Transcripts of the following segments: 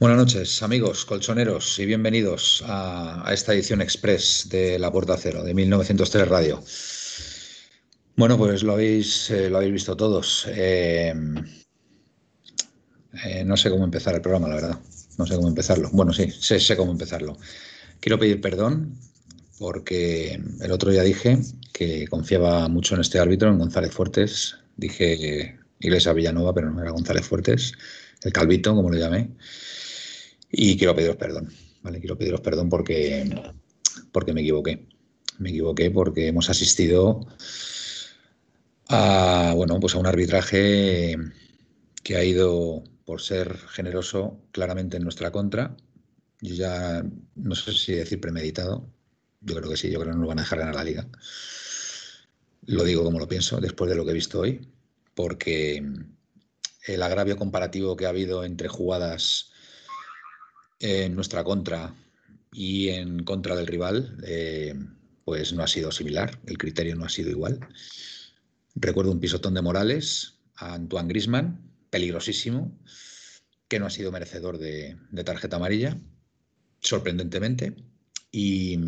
Buenas noches, amigos colchoneros, y bienvenidos a, esta edición express de La Puerta Cero de 1903 Radio. Bueno, pues lo habéis, eh, lo habéis visto todos. Eh, eh, no sé cómo empezar el programa, la verdad. No sé cómo empezarlo. Bueno, sí, sé, sé cómo empezarlo. Quiero pedir perdón porque el otro día dije que confiaba mucho en este árbitro, en González Fuertes. Dije Iglesia Villanova, pero no era González Fuertes, el Calvito, como lo llamé. Y quiero pediros perdón, ¿vale? Quiero pediros perdón porque, porque me equivoqué. Me equivoqué porque hemos asistido a, bueno, pues a un arbitraje que ha ido, por ser generoso, claramente en nuestra contra. Yo ya no sé si decir premeditado. Yo creo que sí, yo creo que no nos van a dejar ganar la liga. Lo digo como lo pienso, después de lo que he visto hoy, porque el agravio comparativo que ha habido entre jugadas en nuestra contra y en contra del rival, eh, pues no ha sido similar, el criterio no ha sido igual. Recuerdo un pisotón de Morales a Antoine Grisman, peligrosísimo, que no ha sido merecedor de, tarjeta amarilla, sorprendentemente. Y,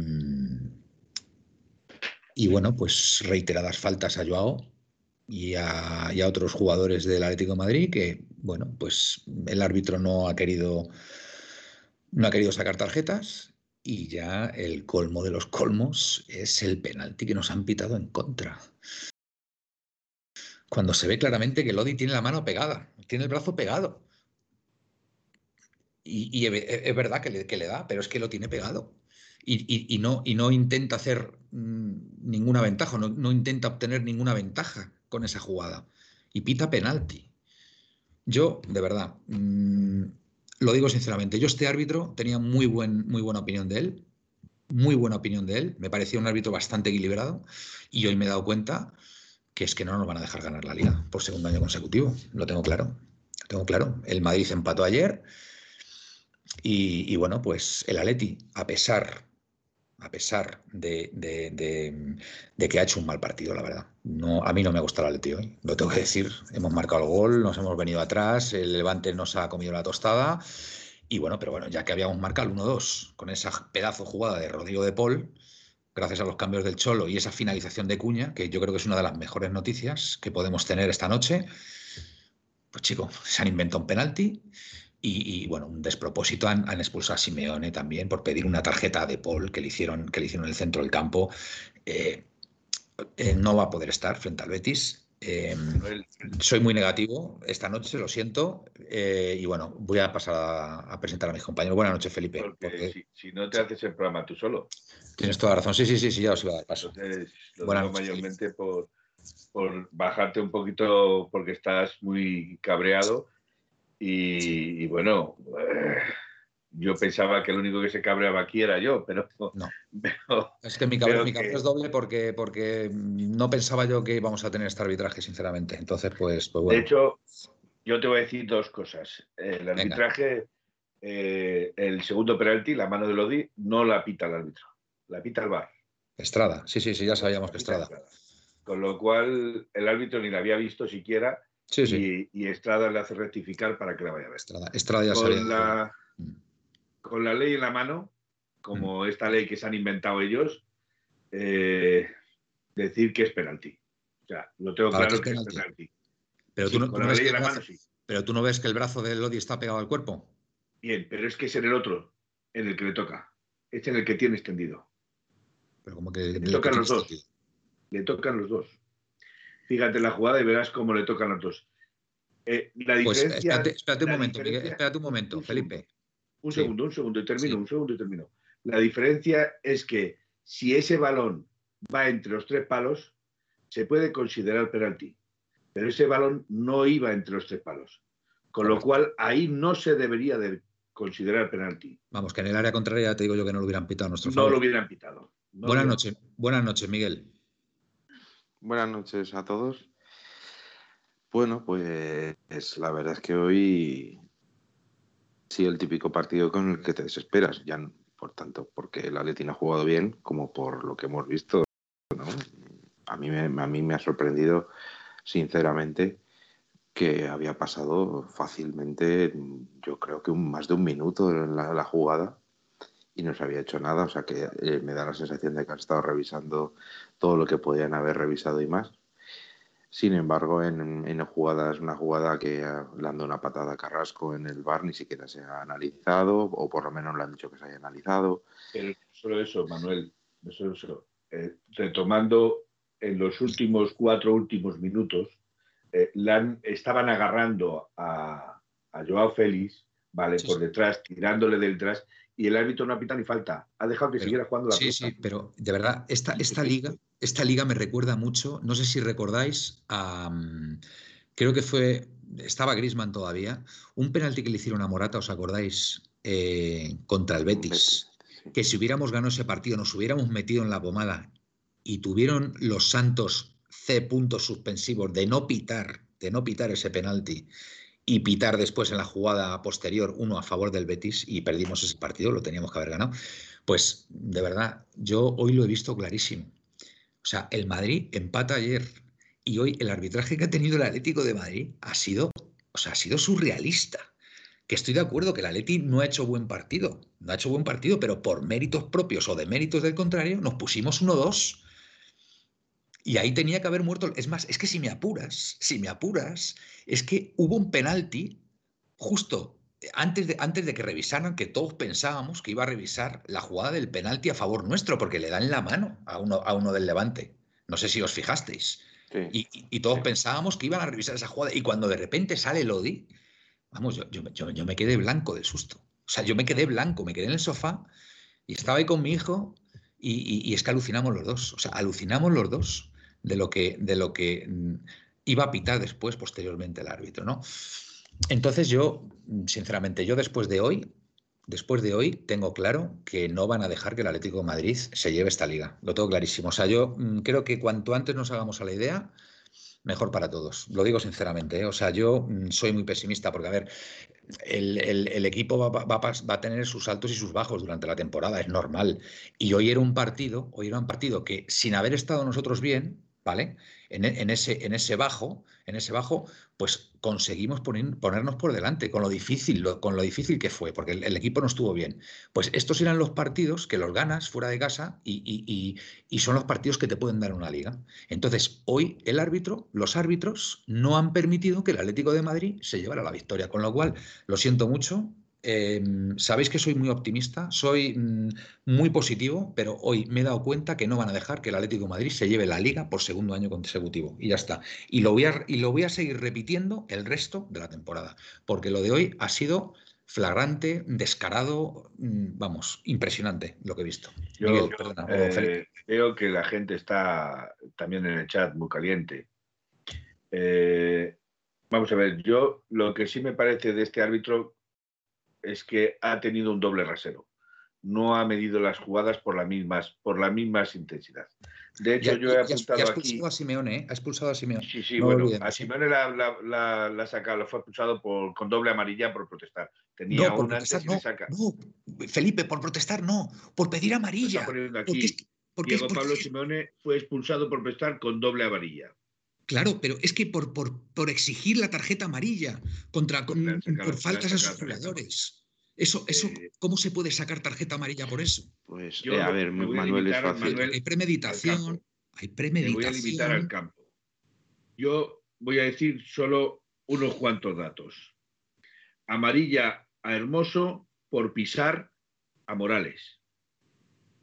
y, bueno, pues reiteradas faltas a Joao y a, y a otros jugadores del Atlético Madrid que, bueno, pues el árbitro no ha querido no ha querido sacar tarjetas y ya el colmo de los colmos es el penalti que nos han pitado en contra. Cuando se ve claramente que Lodi tiene la mano pegada, tiene el brazo pegado. Y, es verdad que le, da, pero es que lo tiene pegado. Y, no, intenta hacer mm, ninguna ventaja, no, intenta obtener ninguna ventaja con esa jugada. Y pita penalti. Yo, de verdad, mm, lo digo sinceramente, yo este árbitro tenía muy, buen, muy buena opinión de él, muy buena opinión de él, me parecía un árbitro bastante equilibrado y hoy me he dado cuenta que es que no nos van a dejar ganar la liga por segundo año consecutivo, lo tengo claro, lo tengo claro. El Madrid empató ayer y, bueno, pues el Atleti, a pesar a pesar de, que ha hecho un mal partido, la verdad. No, a mí no me ha gustado el Atleti hoy, lo tengo que decir. Hemos marcado el gol, nos hemos venido atrás, el Levante nos ha comido la tostada. Y bueno, pero bueno, ya que habíamos marcado el 1-2 con esa pedazo jugada de Rodrigo de Paul, gracias a los cambios del Cholo y esa finalización de Cuña, que yo creo que es una de las mejores noticias que podemos tener esta noche, pues chico, se han inventado un penalti y, bueno, un despropósito han, expulsado a Simeone también por pedir una tarjeta de Paul que le hicieron, que le hicieron en el centro del campo. Eh, eh, no va a poder estar frente al Betis. Eh, soy muy negativo esta noche, lo siento. y bueno, voy a pasar a, presentar a mis compañeros. Buenas noches, Felipe. Porque, Si, no te haces el programa tú solo. Tienes toda la razón. Sí, sí, sí, sí ya os iba a dar paso. Entonces, lo digo mayormente por, por bajarte un poquito porque estás muy cabreado y, bueno, eh, yo pensaba que el único que se cabreaba aquí era yo, pero no. es que mi cabreo, es doble porque, porque no pensaba yo que íbamos a tener este arbitraje, sinceramente. Entonces, pues, pues bueno. De hecho, yo te voy a decir dos cosas. El arbitraje, eh, el segundo penalti, la mano de Lodi, no la pita el árbitro, la pita el bar. Estrada, sí, sí, sí, ya sabíamos que Estrada. Con lo cual, el árbitro ni la había visto siquiera y, Estrada le hace rectificar para que la vaya a ver. Estrada, ya con, la, mm. con la ley en la mano, como mm. esta ley que se han inventado ellos, eh, decir que es penalti. O sea, lo tengo claro que, es penalti. Pero, tú no, ves que pero tú no ves que el brazo de Lodi está pegado al cuerpo. Bien, pero es que es en el otro, en el que le toca. Es en el que tiene extendido. Pero como que. Le tocan los dos. le tocan los dos. Fíjate la jugada y verás cómo le tocan los dos. Eh, la pues, espérate, un momento, espérate un momento, Felipe. Un segundo, un segundo, y termino, un segundo y termino. La diferencia es que si ese balón va entre los tres palos, se puede considerar penalti. Pero ese balón no iba entre los tres palos. Con lo cual, ahí no se debería de considerar penalti. Vamos, que en el área contraria te digo yo que no lo hubieran pitado a nuestro favor. No lo hubieran pitado. buenas noches, buenas noches, Miguel. Buenas noches a todos. Bueno, pues la verdad es que hoy sí el típico partido con el que te desesperas, ya por tanto porque el Atleti no ha jugado bien como por lo que hemos visto. A, mí me, a mí me ha sorprendido sinceramente que había pasado fácilmente, yo creo que un, más de un minuto en la, jugada y no se había hecho nada. O sea que eh, me da la sensación de que han estado revisando todo lo que podían haber revisado y más. Sin embargo, en, en jugadas, una jugada que le han dado una patada a Carrasco en el bar ni siquiera se ha analizado, o por lo menos le han dicho que se haya analizado. Pero solo eso, Manuel, eso, eh, retomando en los últimos cuatro últimos minutos, eh, estaban agarrando a, Joao Félix, ¿vale? por detrás, tirándole del detrás, y el árbitro no ha pitado ni falta. Ha dejado que siguiera jugando la Sí, sí, pero de verdad, esta, esta, liga, esta liga me recuerda mucho, no sé si recordáis, a, mm, creo que fue, estaba Grisman todavía, un penalti que le hicieron a Morata, ¿os acordáis? Eh, contra el Betis. Que si hubiéramos ganado ese partido, nos hubiéramos metido en la pomada y tuvieron los Santos C puntos suspensivos de no pitar, de no pitar ese penalti y pitar después en la jugada posterior uno a favor del Betis y perdimos ese partido, lo teníamos que haber ganado. Pues de verdad, yo hoy lo he visto clarísimo. O sea, el Madrid empata ayer y hoy el arbitraje que ha tenido el Atlético de Madrid ha sido, o sea, ha sido surrealista. Que estoy de acuerdo que el Atleti no ha hecho buen partido, no ha hecho buen partido, pero por méritos propios o de méritos del contrario, nos pusimos 1-2 y ahí tenía que haber muerto. Es más, es que si me apuras, si me apuras, es que hubo un penalti justo antes de, antes de que revisaran, que todos pensábamos que iba a revisar la jugada del penalti a favor nuestro, porque le dan la mano a uno, a uno del Levante. No sé si os fijasteis. Y, todos pensábamos que iban a revisar esa jugada. Y cuando de repente sale Lodi, vamos, yo, yo, yo, me quedé blanco del susto. O sea, yo me quedé blanco, me quedé en el sofá y estaba ahí con mi hijo y, y es que alucinamos los dos. O sea, alucinamos los dos de lo que, de lo que mm, iba a pitar después, posteriormente, el árbitro, ¿no? Entonces yo, sinceramente, yo después de hoy, después de hoy, tengo claro que no van a dejar que el Atlético de Madrid se lleve esta liga. Lo tengo clarísimo. O sea, yo mm, creo que cuanto antes nos hagamos a la idea, mejor para todos. Lo digo sinceramente. ¿eh? O sea, yo mm, soy muy pesimista porque, a ver, el, equipo va, va, va, a tener sus altos y sus bajos durante la temporada, es normal. Y hoy era un partido, hoy era un partido que sin haber estado nosotros bien, ¿vale? En, ese, en, ese, bajo, en ese bajo, pues conseguimos ponernos por delante con lo difícil, con lo difícil que fue, porque el, equipo no estuvo bien. Pues estos eran los partidos que los ganas fuera de casa y, y, son los partidos que te pueden dar una liga. Entonces, hoy el árbitro, los árbitros, no han permitido que el Atlético de Madrid se llevara la victoria, con lo cual, lo siento mucho, Em, sabéis que soy muy optimista, soy mm, muy positivo, pero hoy me he dado cuenta que no van a dejar que el Atlético de Madrid se lleve la liga por segundo año consecutivo. Y ya está. Y lo voy a, y lo voy a seguir repitiendo el resto de la temporada, porque lo de hoy ha sido flagrante, descarado, mm, vamos, impresionante lo que he visto. Yo eh, veo que la gente está también en el chat muy caliente. Eh, vamos a ver, yo lo que sí me parece de este árbitro es que ha tenido un doble rasero. No ha medido las jugadas por, la mismas, por la misma intensidad. De hecho, yo he apuntado ha expulsado a Simeone, ¿eh? Ha expulsado a Simeone. Sí, sí, bueno, a Simeone la, la, la, sacado, fue expulsado por, con doble amarilla por protestar. Tenía no, por protestar, no, no, Felipe, por protestar no, por pedir amarilla. Diego Pablo Simeone fue expulsado por protestar con doble amarilla. Claro, pero es que por, por, por exigir la tarjeta amarilla contra, con, por faltas a sus jugadores. Eso, eso, eh, ¿Cómo se puede sacar tarjeta amarilla por eso? Pues, eh, a ver, Manuel es fácil. hay premeditación, hay premeditación. voy a limitar al campo. Yo voy a decir solo unos cuantos datos. Amarilla a Hermoso por pisar a Morales.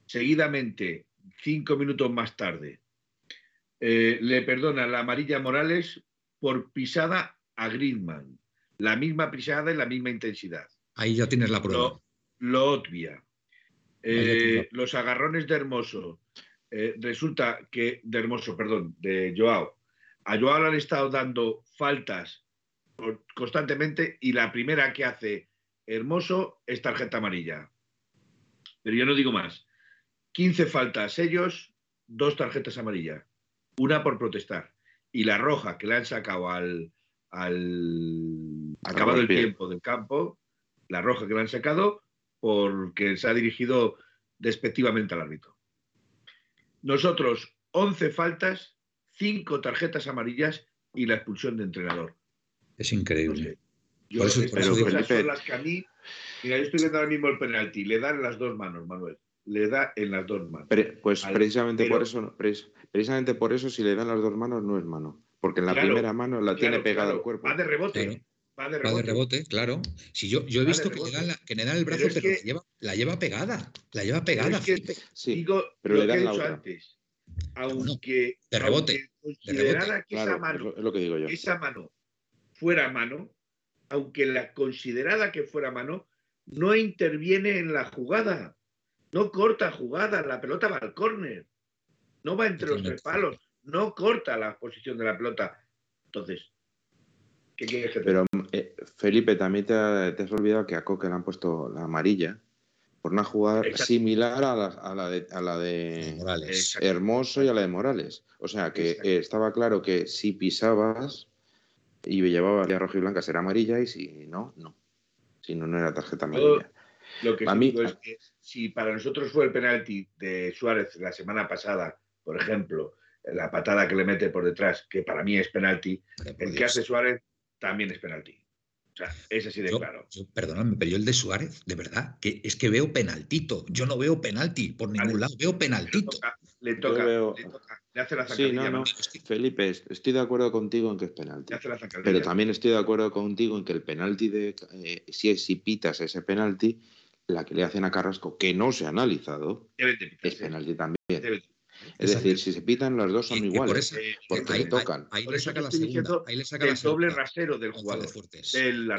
Seguidamente, cinco minutos más tarde, eh, le perdona la amarilla Morales por pisada a Griezmann. La misma pisada y la misma intensidad. Ahí ya tienes la prueba. Lo, lo obvia. Eh, los agarrones de Hermoso. Eh, resulta que, de Hermoso, perdón, de Joao. A Joao le han estado dando faltas constantemente y la primera que hace Hermoso es tarjeta amarilla. Pero yo no digo más. 15 faltas ellos, dos tarjetas amarillas. Una por protestar. Y la roja que le han sacado al, al acabado el tiempo del campo, la roja que le han sacado porque se ha dirigido despectivamente al árbitro. Nosotros, 11 faltas, 5 tarjetas amarillas y la expulsión de entrenador. Es increíble. Yo, por eso, pero, son las que a mí. Mira, yo estoy viendo ahora mismo el penalti. Le dan las dos manos, Manuel. Le da en las dos manos. pues precisamente por eso, precisamente por eso, si le dan las dos manos, no es mano. Porque en la primera mano la tiene pegada al cuerpo. Va de rebote. Va de rebote. claro. Si yo, yo he visto que le, dan que le, dan el brazo, pero, la, lleva, la, lleva, pegada. La lleva pegada. Pero es sí, digo pero lo le dan que he dicho antes. Aunque, de rebote. considerara que esa mano, es lo que digo yo. esa mano fuera mano, aunque la considerada que fuera mano, no interviene en la jugada. No corta jugada, la pelota va al córner. No va entre los tres palos. No corta la posición de la pelota. Entonces, ¿qué quieres que te Pero eh, Felipe, también te, has olvidado que a Coque le han puesto la amarilla por una jugada similar a la, de, Morales. Hermoso y a la de Morales. O sea que eh, estaba claro que si pisabas y llevaba la roja y blanca será amarilla y si no, no. Si no, no era tarjeta amarilla. lo que mí, es que si para nosotros fue el penalti de Suárez la semana pasada, por ejemplo, la patada que le mete por detrás, que para mí es penalti, el que hace Suárez también es penalti. O sea, es así de claro. perdóname, pero yo el de Suárez, de verdad, que es que veo penaltito. Yo no veo penalti por ningún lado, veo penaltito. Le toca, le, toca, le, hace la zancadilla. Sí, no, no. Felipe, estoy de acuerdo contigo en que es penalti. Pero también estoy de acuerdo contigo en que el penalti de. Eh, si, si pitas ese penalti, la que le hacen a Carrasco, que no se ha analizado, es penalti también. Es decir, si se pitan las dos son iguales, porque ahí, tocan. Ahí, le saca la segunda. Ahí le saca el doble rasero del jugador. Del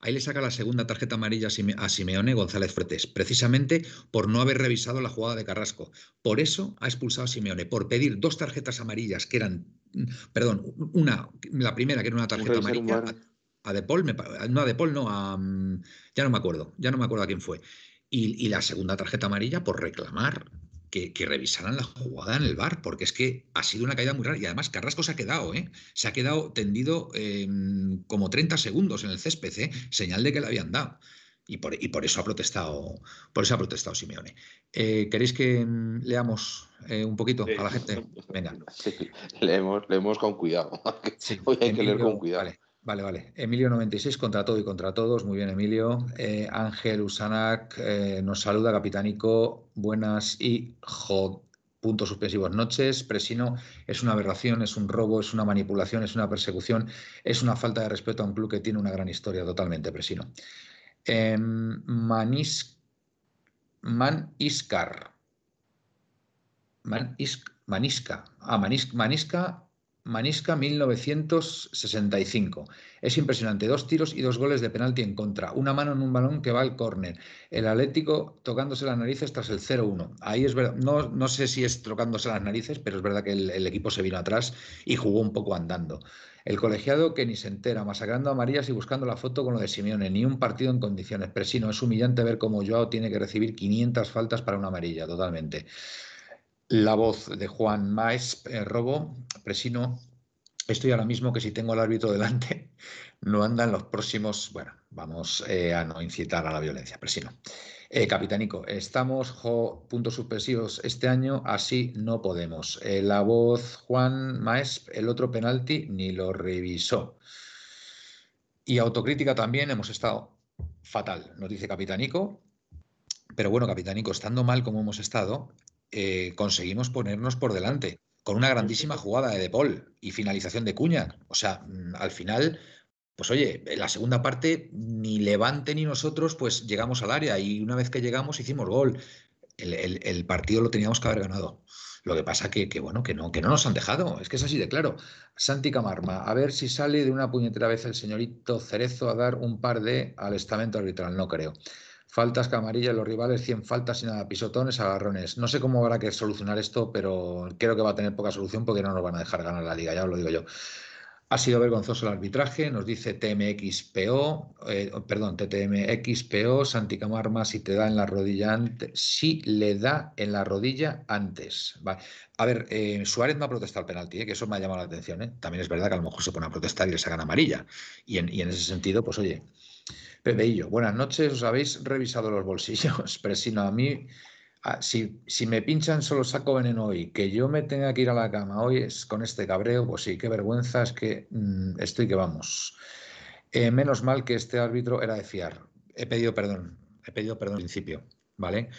Ahí le saca la segunda tarjeta amarilla a Simeone González Fuertes, precisamente por no haber revisado la jugada de Carrasco. Por eso ha expulsado a Simeone, por pedir dos tarjetas amarillas que eran, perdón, una, la primera que era una tarjeta amarilla a, De Paul, no a De Paul, no, a, mm, ya no me acuerdo, ya no me acuerdo a quién fue. y la segunda tarjeta amarilla por reclamar que, revisaran la jugada en el bar, porque es que ha sido una caída muy rara. Y además Carrasco se ha quedado, ¿eh? Se ha quedado tendido em, como 30 segundos en el césped, ¿eh? señal de que le habían dado. Y por, y por, eso ha protestado, por eso ha protestado Simeone. Eh, ¿Queréis que em, leamos eh, un poquito a la gente? Venga. leemos, leemos con cuidado. Hoy hay que leer con cuidado. Vale, vale. Emilio 96 contra todo y contra todos. Muy bien, Emilio. Eh, Ángel Usanac eh, nos saluda, capitánico. Buenas y jod. Puntos suspensivos. Noches. Presino es una aberración, es un robo, es una manipulación, es una persecución, es una falta de respeto a un club que tiene una gran historia. Totalmente, Presino. Eh, Manis, Man Iskar. Man Manisca. Ah, Manisca Manisca 1965. Es impresionante. Dos tiros y dos goles de penalti en contra. Una mano en un balón que va al córner. El Atlético tocándose las narices tras el 0-1. Ahí es verdad. No, no, sé si es tocándose las narices, pero es verdad que el, equipo se vino atrás y jugó un poco andando. El colegiado que ni se entera, masacrando a Marías y buscando la foto con lo de Simeone. Ni un partido en condiciones. Presino, es humillante ver cómo Joao tiene que recibir 500 faltas para una amarilla, totalmente. La voz de Juan Maes eh, Robo, Presino. Estoy ahora mismo que si tengo al árbitro delante, no andan los próximos. Bueno, vamos eh, a no incitar a la violencia, Presino. Eh, Capitánico, estamos puntos suspensivos este año, así no podemos. la voz Juan Maes, el otro penalti ni lo revisó. Y autocrítica también, hemos estado fatal, nos dice Capitánico. Pero bueno, Capitánico, estando mal como hemos estado, eh, conseguimos ponernos por delante con una grandísima jugada de De Paul y finalización de Cuña. O sea, mm, al final, pues oye, en la segunda parte ni Levante ni nosotros pues llegamos al área y una vez que llegamos hicimos gol. El, partido lo teníamos que haber ganado. Lo que pasa que, que, bueno, que no, que no nos han dejado. Es que es así de claro. Santi Camarma, a ver si sale de una puñetera vez el señorito Cerezo a dar un par de al estamento arbitral. No creo. Faltas, camarilla, los rivales, 100 faltas y nada, pisotones, agarrones. No sé cómo habrá que solucionar esto, pero creo que va a tener poca solución porque no nos van a dejar ganar la liga, ya os lo digo yo. Ha sido vergonzoso el arbitraje, nos dice TMXPO, eh, perdón, TTMXPO, Santi Camarma, si te da en la rodilla antes, si le da en la rodilla antes. A ver, eh, Suárez no ha protestado el penalti, eh, que eso me ha llamado la atención. También es verdad que a lo mejor se pone a protestar y le sacan amarilla. Y en ese sentido, pues oye, Pepeillo, buenas noches, ¿os habéis revisado los bolsillos? Pero si no, a mí Ah, si, me pinchan solo saco veneno hoy, que yo me tenga que ir a la cama hoy es con este cabreo, pues sí, qué vergüenza, es que mm, estoy que vamos. Eh, menos mal que este árbitro era de fiar. He pedido perdón, he pedido perdón al principio, ¿vale?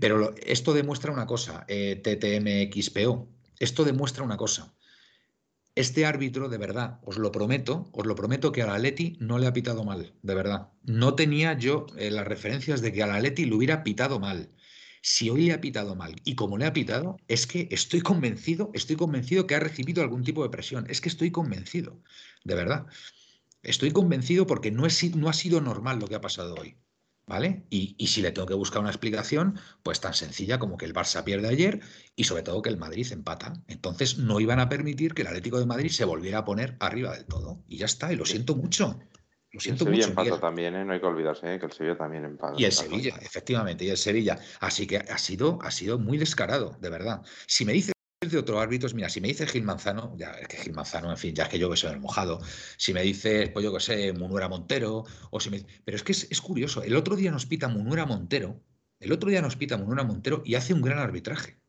Pero esto demuestra una cosa, eh, TTMXPO, esto demuestra una cosa. Este árbitro, de verdad, os lo prometo, os lo prometo que a la Leti no le ha pitado mal, de verdad. No tenía yo eh, las referencias de que a la Leti le hubiera pitado mal si hoy le ha pitado mal y como le ha pitado, es que estoy convencido, estoy convencido que ha recibido algún tipo de presión. Es que estoy convencido, de verdad. Estoy convencido porque no, es, no ha sido normal lo que ha pasado hoy. ¿Vale? Y, y, si le tengo que buscar una explicación, pues tan sencilla como que el Barça pierde ayer y sobre todo que el Madrid empata. Entonces no iban a permitir que el Atlético de Madrid se volviera a poner arriba del todo. Y ya está, y lo siento mucho. Lo siento el Sevilla empata también, ¿eh? no hay que olvidarse ¿eh? que el Sevilla también empata. Y el Sevilla, efectivamente, y el Sevilla. Así que ha sido, ha sido muy descarado, de verdad. Si me dices de otro árbitro, mira, si me dice Gil Manzano, ya es que Gil Manzano, en fin, ya es que yo que soy el mojado. Si me dice, pues yo que sé, Munuera Montero, o si me... Pero es que es, curioso, el otro día nos pita Munuera Montero, el otro día nos pita Munuera Montero y hace un gran arbitraje.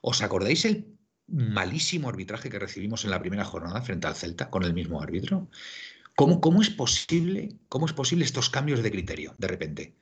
¿Os acordáis el malísimo arbitraje que recibimos en la primera jornada frente al Celta con el mismo árbitro? ¿Cómo, es posible, ¿Cómo es posible estos cambios de criterio de repente?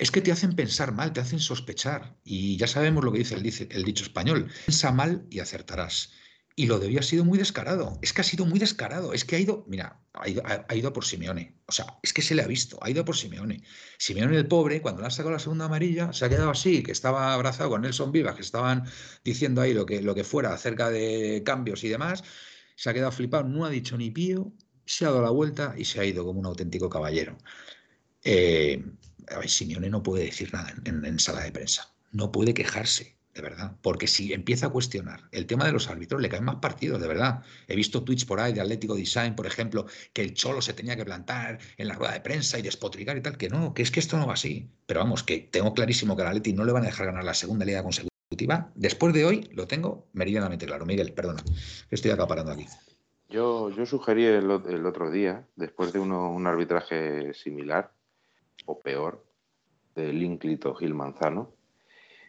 Es que te hacen pensar mal, te hacen sospechar. Y ya sabemos lo que dice el, dicho español. Piensa mal y acertarás. Y lo de hoy ha sido muy descarado. Es que ha sido muy descarado. Es que ha ido, mira, ha ido, ha ido, por Simeone. O sea, es que se le ha visto, ha ido por Simeone. Simeone el pobre, cuando le ha sacado la segunda amarilla, se ha quedado así, que estaba abrazado con Nelson Vivas, que estaban diciendo ahí lo que, lo que fuera acerca de cambios y demás. Se ha quedado flipado, no ha dicho ni pío, se ha dado la vuelta y se ha ido como un auténtico caballero. Eh, Simeone no puede decir nada en, sala de prensa, no puede quejarse, de verdad, porque si empieza a cuestionar el tema de los árbitros, le caen más partidos, de verdad. He visto tweets por ahí de Atlético Design, por ejemplo, que el Cholo se tenía que plantar en la rueda de prensa y despotricar y tal, que no, que es que esto no va así. Pero vamos, que tengo clarísimo que al Atleti no le van a dejar ganar la segunda liga consecutiva. Después de hoy lo tengo meridianamente claro. Miguel, perdona, estoy acaparando aquí. Yo, yo sugerí el, otro día, después de un arbitraje similar, o peor, del ínclito Gil Manzano,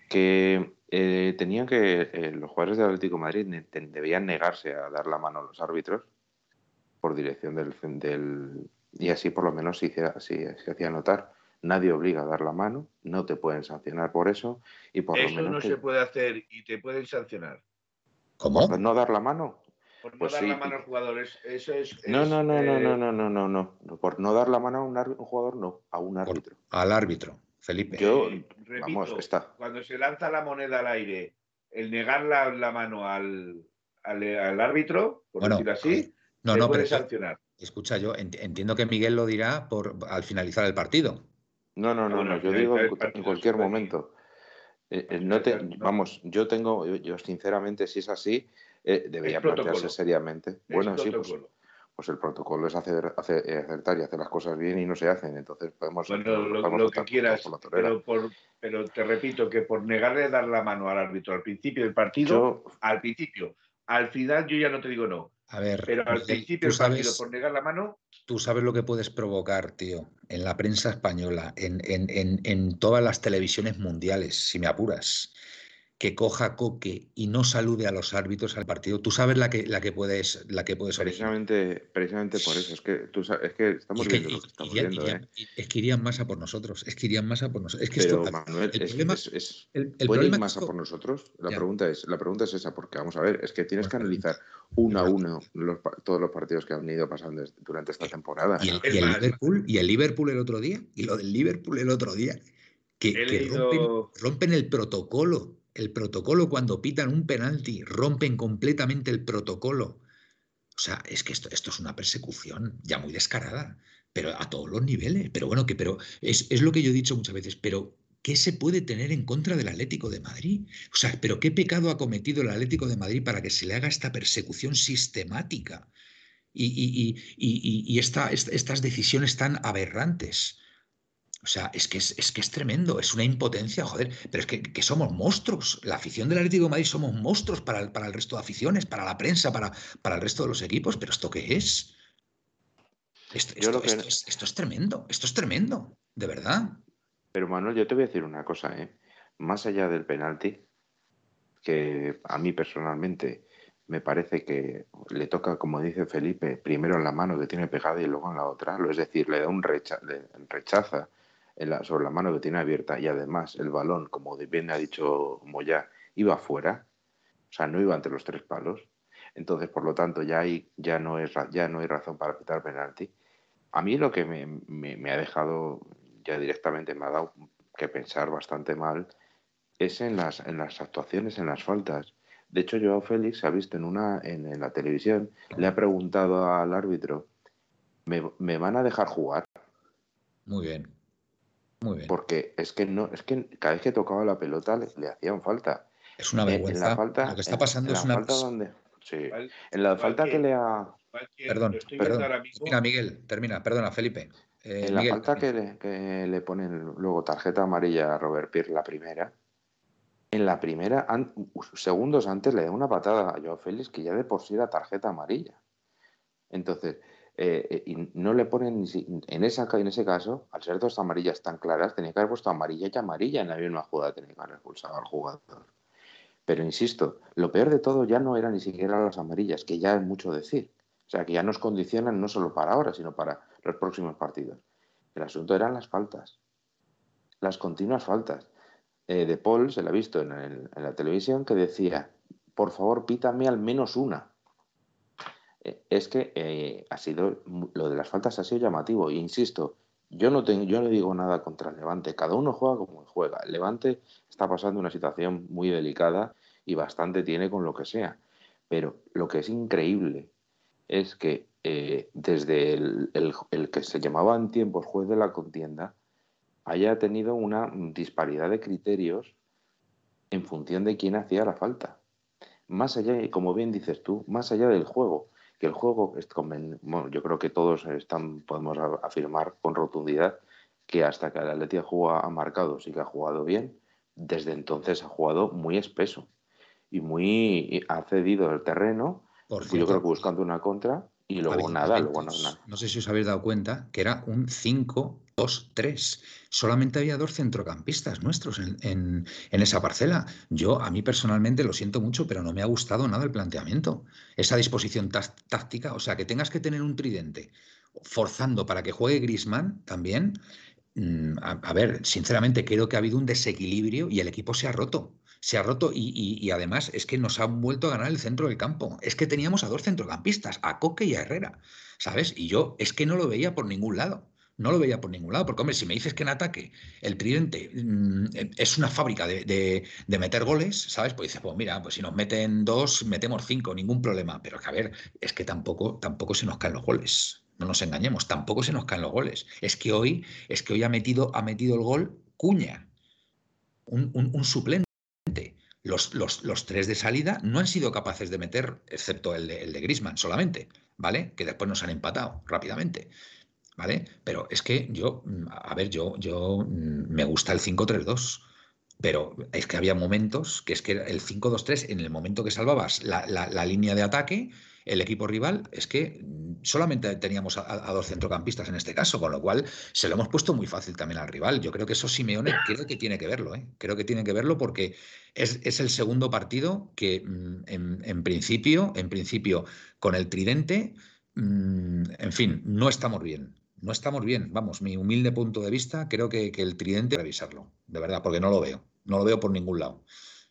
que eh, tenían que eh, los jugadores del Atlético de Madrid debían negarse a dar la mano a los árbitros por dirección del, del y así por lo menos se, se hacía notar. Nadie obliga a dar la mano no te pueden sancionar por eso y por eso lo menos no se puede hacer y te pueden sancionar. ¿Cómo? no dar la mano por no pues dar la mano al jugador, eso es. no, no, no, eh, no, no, no, no, no, no. Por no dar la mano a un, jugador, no, a un árbitro. Al árbitro, Felipe. Yo, eh, Repito, vamos, está. Cuando se lanza la moneda al aire, el negar la, mano al, al, al, árbitro, por bueno, decir así, eh, no, no, puede sancionar. Escucha, yo entiendo que Miguel lo dirá por, al finalizar el partido. No, no, no, ah, no yo digo en, en cualquier momento. Vamos, yo tengo, yo, yo, sinceramente, si es así, eh, debería plantearse seriamente. bueno, sí, pues, pues, el protocolo es hacer, eh, acertar y hacer las cosas bien y no se hacen. Entonces podemos. Bueno, lo, que quieras, pero, pero, te repito que por negarle dar la mano al árbitro al principio del partido, al principio, al final yo ya no te digo no. A ver, pero al principio del partido, por negar la mano. Tú sabes lo que puedes provocar, tío, en la prensa española, en, en, en, en todas las televisiones mundiales, si me apuras que coja coque y no salude a los árbitros al partido, tú sabes la que, la que puedes la que puedes precisamente precisamente por eso es que tú sabes, es que estamos viendo lo que estamos viendo ¿eh? es que irían más a por nosotros es que irían más a por nosotros es que Pero, Manuel el es, problema, es, el, ir más a por nosotros la pregunta es la pregunta es esa porque vamos a ver es que tienes que analizar uno a uno todos los partidos que han ido pasando durante esta temporada. y el, Liverpool y el Liverpool el otro día y lo del Liverpool el otro día que, rompen, rompen el protocolo El protocolo cuando pitan un penalti, rompen completamente el protocolo. O sea, es que esto, esto es una persecución ya muy descarada, pero a todos los niveles. Pero bueno, que pero es, es lo que yo he dicho muchas veces, pero ¿qué se puede tener en contra del Atlético de Madrid? O sea, ¿pero qué pecado ha cometido el Atlético de Madrid para que se le haga esta persecución sistemática y, y, estas decisiones tan aberrantes? O sea, es que es, que es tremendo, es una impotencia, joder, pero es que, somos monstruos. La afición del Atlético de Madrid somos monstruos para el, para el resto de aficiones, para la prensa, para, para el resto de los equipos, pero ¿esto qué es? Esto, esto es tremendo, esto es tremendo, de verdad. Pero Manuel, yo te voy a decir una cosa, ¿eh? Más allá del penalti, que a mí personalmente me parece que le toca, como dice Felipe, primero en la mano que tiene pegada y luego en la otra, es decir, le da un rechaza sobre la mano que tiene abierta y además el balón, como bien ha dicho Moya, iba afuera, o sea, no iba entre los tres palos. Entonces, por lo tanto, ya, hay, ya, no, es, ya no hay razón para pitar penalti. A mí lo que me ha dejado ya directamente me ha dado que pensar bastante mal es en las, en las actuaciones, en las faltas. De hecho, Joao Félix se ha visto en, una, en, la televisión, le ha preguntado al árbitro, ¿me, van a dejar jugar? Muy bien. Muy bien. Porque es que no, es que cada vez que tocaba la pelota le, hacían falta. Es una vergüenza. En la falta, Lo que está pasando es una falta donde, sí. En la falta que le ha. Perdón, perdón. Termina, Miguel, termina, perdona, Felipe. Eh, en la falta que le, que le, ponen luego tarjeta amarilla a Robert Pierre, la primera, en la primera, segundos antes le da una patada a Joao Félix que ya de por sí era tarjeta amarilla. Entonces, eh, eh, y no le ponen, en, esa, en ese caso, al ser dos amarillas tan claras, tenía que haber puesto amarilla y amarilla en la misma jugada, tenía que haber expulsado al jugador. Pero insisto, lo peor de todo ya no era ni siquiera las amarillas, que ya es mucho decir. O sea, que ya nos condicionan no solo para ahora, sino para los próximos partidos. El asunto eran las faltas, las continuas faltas. Eh, de Paul se la ha visto en, la televisión que decía, por favor, pítame al menos una. Eh, es que eh, ha sido, lo de las faltas ha sido llamativo, e insisto, yo no, tengo, yo no digo nada contra el Levante, cada uno juega como juega. El Levante está pasando una situación muy delicada y bastante tiene con lo que sea. Pero lo que es increíble es que eh, desde el, que se llamaba en tiempos juez de la contienda haya tenido una disparidad de criterios en función de quién hacía la falta. Más allá, como bien dices tú, más allá del juego, que el juego, bueno, yo creo que todos están, podemos afirmar con rotundidad que hasta que el Atlético juega ha marcado, sí que ha jugado bien, desde entonces ha jugado muy espeso y muy ha cedido el terreno, yo creo que buscando una contra y luego nada, luego nada. No sé si os habéis dado cuenta que era un 5-2-3. Solamente había dos centrocampistas nuestros en, esa parcela. Yo, a mí personalmente, lo siento mucho, pero no me ha gustado nada el planteamiento. Esa disposición táctica, o sea, que tengas que tener un tridente forzando para que juegue Grisman también. Mm, a ver, sinceramente creo que ha habido un desequilibrio y el equipo se ha roto se ha roto y, además es que nos han vuelto a ganar el centro del campo. Es que teníamos a dos centrocampistas, a Coque y a Herrera, ¿sabes? Y yo es que no lo veía por ningún lado. No lo veía por ningún lado, porque hombre, si me dices que en ataque el tridente mm, es una fábrica de, meter goles, ¿sabes? Pues dices, pues mira, pues si nos meten dos, metemos cinco, ningún problema. Pero que a ver, es que tampoco, tampoco se nos caen los goles. No nos engañemos, tampoco se nos caen los goles. Es que hoy, es que hoy ha metido, ha metido el gol Cuña, un, un suplente. Los, los, tres de salida no han sido capaces de meter, excepto el de, el de Grisman solamente, ¿vale? Que después nos han empatado rápidamente. ¿Vale? Pero es que yo, mm, a ver, yo, yo mm, me gusta el 5-3-2, pero es que había momentos que es que el 5-2-3, en el momento que salvabas la, la línea de ataque, el equipo rival es que solamente teníamos a, dos centrocampistas en este caso, con lo cual se lo hemos puesto muy fácil también al rival. Yo creo que eso Simeone creo que tiene que verlo, ¿eh? creo que tiene que verlo porque es, el segundo partido que mm, en, principio, en principio, con el tridente, mm, en fin, no estamos bien. No estamos bien, vamos, mi humilde punto de vista, creo que, el tridente revisarlo, de verdad, porque no lo veo, no lo veo por ningún lado.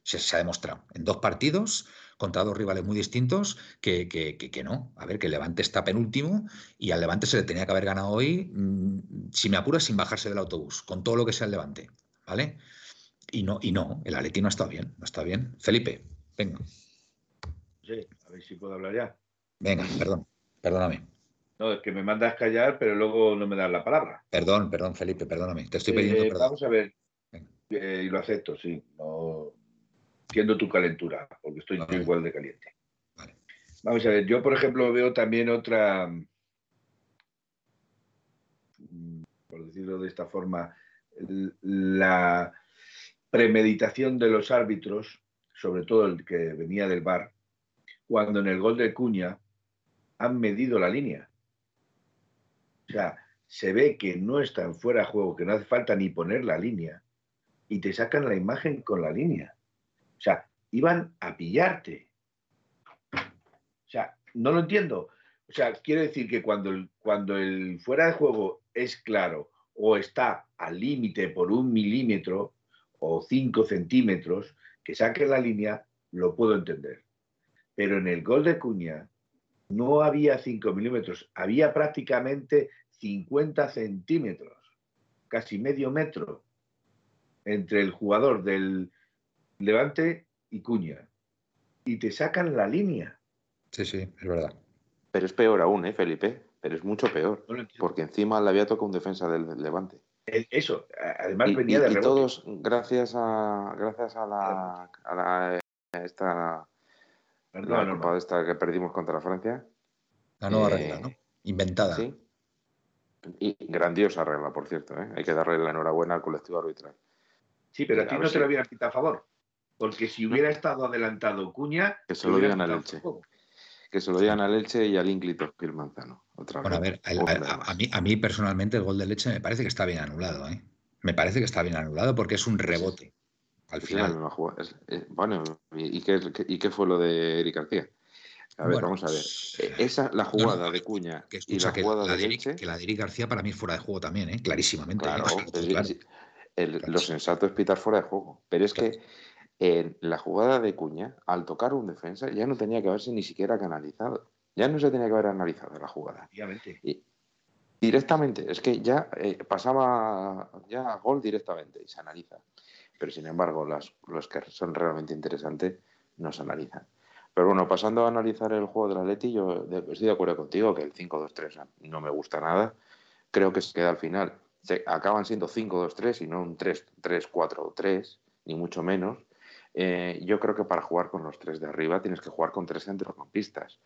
Se, se ha demostrado en dos partidos contra dos rivales muy distintos que, que, no. A ver, que el Levante está penúltimo y al Levante se le tenía que haber ganado hoy, mm, si me apuras, sin bajarse del autobús, con todo lo que sea el Levante. ¿Vale? Y no, y no, el Atleti no está bien, no está bien. Felipe, venga. Sí, a ver si puedo hablar ya. Venga, perdón, perdóname. No, es que me mandas callar, pero luego no me das la palabra. Perdón, perdón, Felipe, perdóname. Te estoy pidiendo Eh, perdón. Vamos a ver, eh, y lo acepto, sí. No, entiendo tu calentura, porque estoy Vale. igual de caliente. Vale. Vamos a ver, yo por ejemplo veo también otra, por decirlo de esta forma, la premeditación de los árbitros, sobre todo el que venía del bar, cuando en el gol de Cuña han medido la línea. O sea, se ve que no están fuera de juego, que no hace falta ni poner la línea, y te sacan la imagen con la línea. O sea, iban a pillarte. O sea, no lo entiendo. O sea, quiero decir que cuando el, cuando el fuera de juego es claro o está al límite por un milímetro o cinco centímetros, que saquen la línea, lo puedo entender. Pero en el gol de Cuña no había 5 milímetros, había prácticamente 50 centímetros, casi medio metro, entre el jugador del Levante y Cuña. Y te sacan la línea. Sí, sí, es verdad. Pero es peor aún, ¿eh, Felipe? Pero es mucho peor. No. Porque encima le había tocado un defensa del, Levante. Eso, además Y, venía y- de y rebote. todos, gracias a gracias a la, a la- a esta No, la copa esta que perdimos contra la Francia. La nueva Eh, regla, ¿no? Inventada. Sí. Y grandiosa regla, por cierto. ¿eh? Hay que darle la enhorabuena al colectivo arbitral. Sí, pero a ti A no ver te si- lo hubieran pitado a favor. Porque si hubiera estado adelantado Cuña, Que se lo digan al Elche. juego. Que se lo digan al Elche y al Ínclito Gil Manzano. Otra Bueno, a vez. ver, el- a, vez a- a mí, a mí personalmente el gol de leche me parece que está bien anulado, ¿eh? Me parece que está bien anulado porque es un rebote. Al final. jugada. Es- eh, bueno, ¿y qué, qué- y qué fue lo de Eric García? A ver, Bueno, vamos a ver. pues, Eh, Esa, la no, jugada no, de Cuña Que y escucha la que jugada la, de de Eric, que la de Eric García para mí es fuera de juego también, ¿eh? Clarísimamente. claro, Claro, pero claro. sí, el- Claro. lo sensato es pitar fuera de juego. Pero es Claro. que en la jugada de Cuña, al tocar un defensa, ya no tenía que haberse ni siquiera canalizado. Ya no se tenía que haber analizado la jugada. Y directamente, es que ya eh, pasaba ya a gol directamente y se analiza. Pero sin embargo, los que son realmente interesantes no se analizan. Pero bueno, pasando a analizar el juego del Atleti, yo estoy de acuerdo contigo que el 5-2-3 no me gusta nada. Creo que se queda al final. Se, acaban siendo 5-2-3 y no un 3-4-3, ni mucho menos. Eh, yo creo que para jugar con los tres de arriba tienes que jugar con tres centrocampistas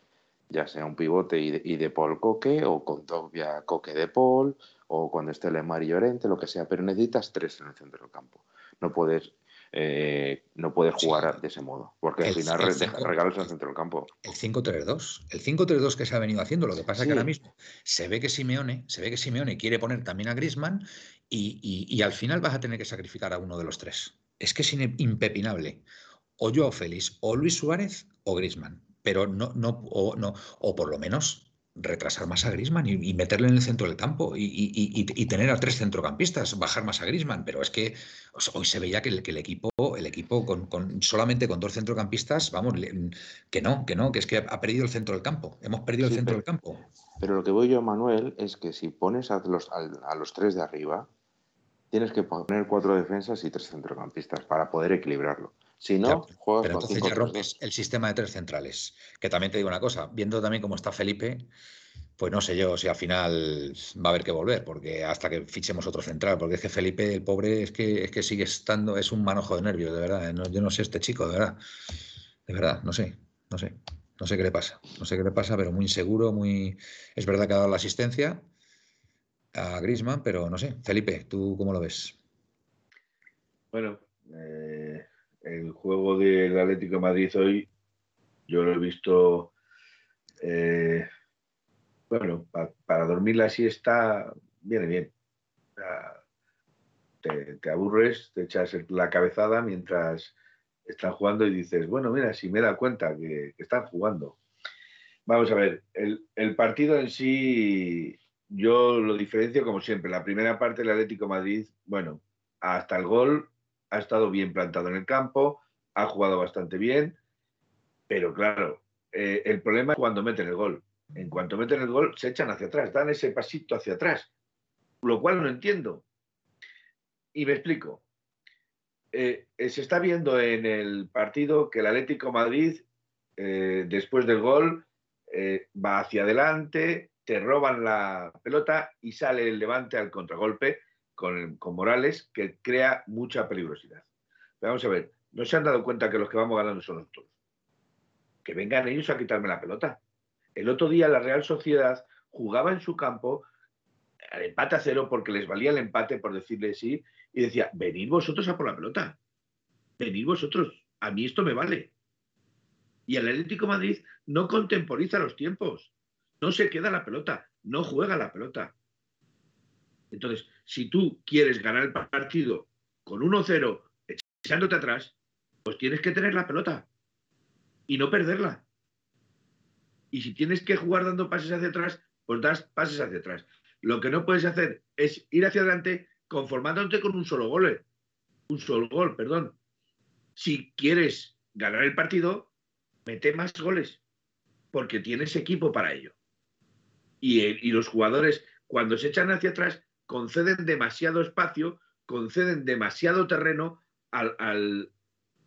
ya sea un pivote y de, y de Paul Coque, o con Dogbia Coque de Paul, o cuando esté Lemar y Llorente, lo que sea, pero necesitas tres en el centro del campo. No puedes, eh, no puedes Sí. jugar de ese modo, porque al final el cinco- regalas el centro del campo. El 5-3-2. El 5-3-2 que se ha venido haciendo, lo que pasa es Sí. que ahora mismo se ve que Simeone, se ve que Simeone quiere poner también a Grisman y, y- y al final vas a tener que sacrificar a uno de los tres. Es que es impepinable. O Joao Félix, o Luis Suárez, o Grisman. Pero no, no, o, no, o por lo menos retrasar más a Grisman y, y meterle en el centro del campo y, y- y- y tener a tres centrocampistas, bajar más a Grisman. Pero es que o sea, hoy se veía que el, que el equipo, el equipo con, con- solamente con dos centrocampistas, vamos, le- que no, que no, que es que ha perdido el centro del campo. Hemos perdido Sí, el centro pero- del campo. Pero lo que voy yo, Manuel, es que si pones a los, a los tres de arriba, tienes que poner cuatro defensas y tres centrocampistas para poder equilibrarlo. Si no, Ya, juegas Pero con entonces cinco ya rompes el sistema de tres centrales. Que también te digo una cosa, viendo también cómo está Felipe, pues no sé yo si al final va a haber que volver, porque hasta que fichemos otro central, porque es que Felipe, el pobre, es que, es que sigue estando, es un manojo de nervios, de verdad. ¿eh? No- yo no sé este chico, de verdad. De verdad, no sé, no sé. No sé qué le pasa. No sé qué le pasa, pero muy inseguro, muy. Es verdad que ha dado la asistencia a Grisman, pero no sé. Felipe, ¿tú cómo lo ves? Bueno, eh, el juego del Atlético Madrid hoy, yo lo he visto, eh, bueno, pa- para dormir la siesta viene bien. Te, aburres, te echas la cabezada mientras están jugando y dices, bueno, mira, si me da cuenta que, están jugando. Vamos a ver, el, partido en sí, yo lo diferencio como siempre. La primera parte del Atlético Madrid, bueno, hasta el gol ha estado bien plantado en el campo, ha jugado bastante bien, pero claro, eh, el problema es cuando meten el gol. En cuanto meten el gol, se echan hacia atrás, dan ese pasito hacia atrás, lo cual no entiendo. Y me explico. eh, se está viendo en el partido que el Atlético Madrid, eh, después del gol, eh, va hacia adelante, te roban la pelota y sale el levante al contragolpe con, con Morales, que crea mucha peligrosidad. vamos a ver, no se han dado cuenta que los que vamos ganando son nosotros. Que vengan ellos a quitarme la pelota. El otro día la Real Sociedad jugaba en su campo al empate a cero porque les valía el empate, por decirle sí, y decía, venid vosotros a por la pelota. Venid vosotros. A mí esto me vale. Y el Atlético Madrid no contemporiza los tiempos. No se queda la pelota. No juega la pelota. Entonces, si tú quieres ganar el partido con 1-0 echándote atrás, pues tienes que tener la pelota y no perderla. Y si tienes que jugar dando pases hacia atrás, pues das pases hacia atrás. Lo que no puedes hacer es ir hacia adelante conformándote con un solo gol. Un solo gol, perdón. Si quieres ganar el partido, mete más goles, porque tienes equipo para ello. Y, los jugadores, cuando se echan hacia atrás, conceden demasiado espacio, conceden demasiado terreno al,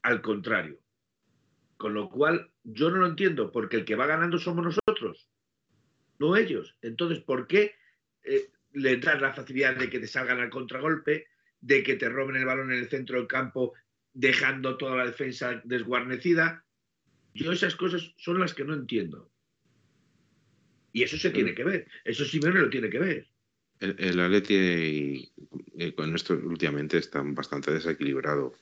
al contrario. Con lo cual, yo no lo entiendo, porque el que va ganando somos nosotros, no ellos. Entonces, ¿por qué eh, le das la facilidad de que te salgan al contragolpe, de que te roben el balón en el centro del campo, dejando toda la defensa desguarnecida? Yo esas cosas son las que no entiendo. Y eso se tiene que ver. Eso Simeone lo tiene que ver. El, el Atleti eh, con esto últimamente está bastante desequilibrado.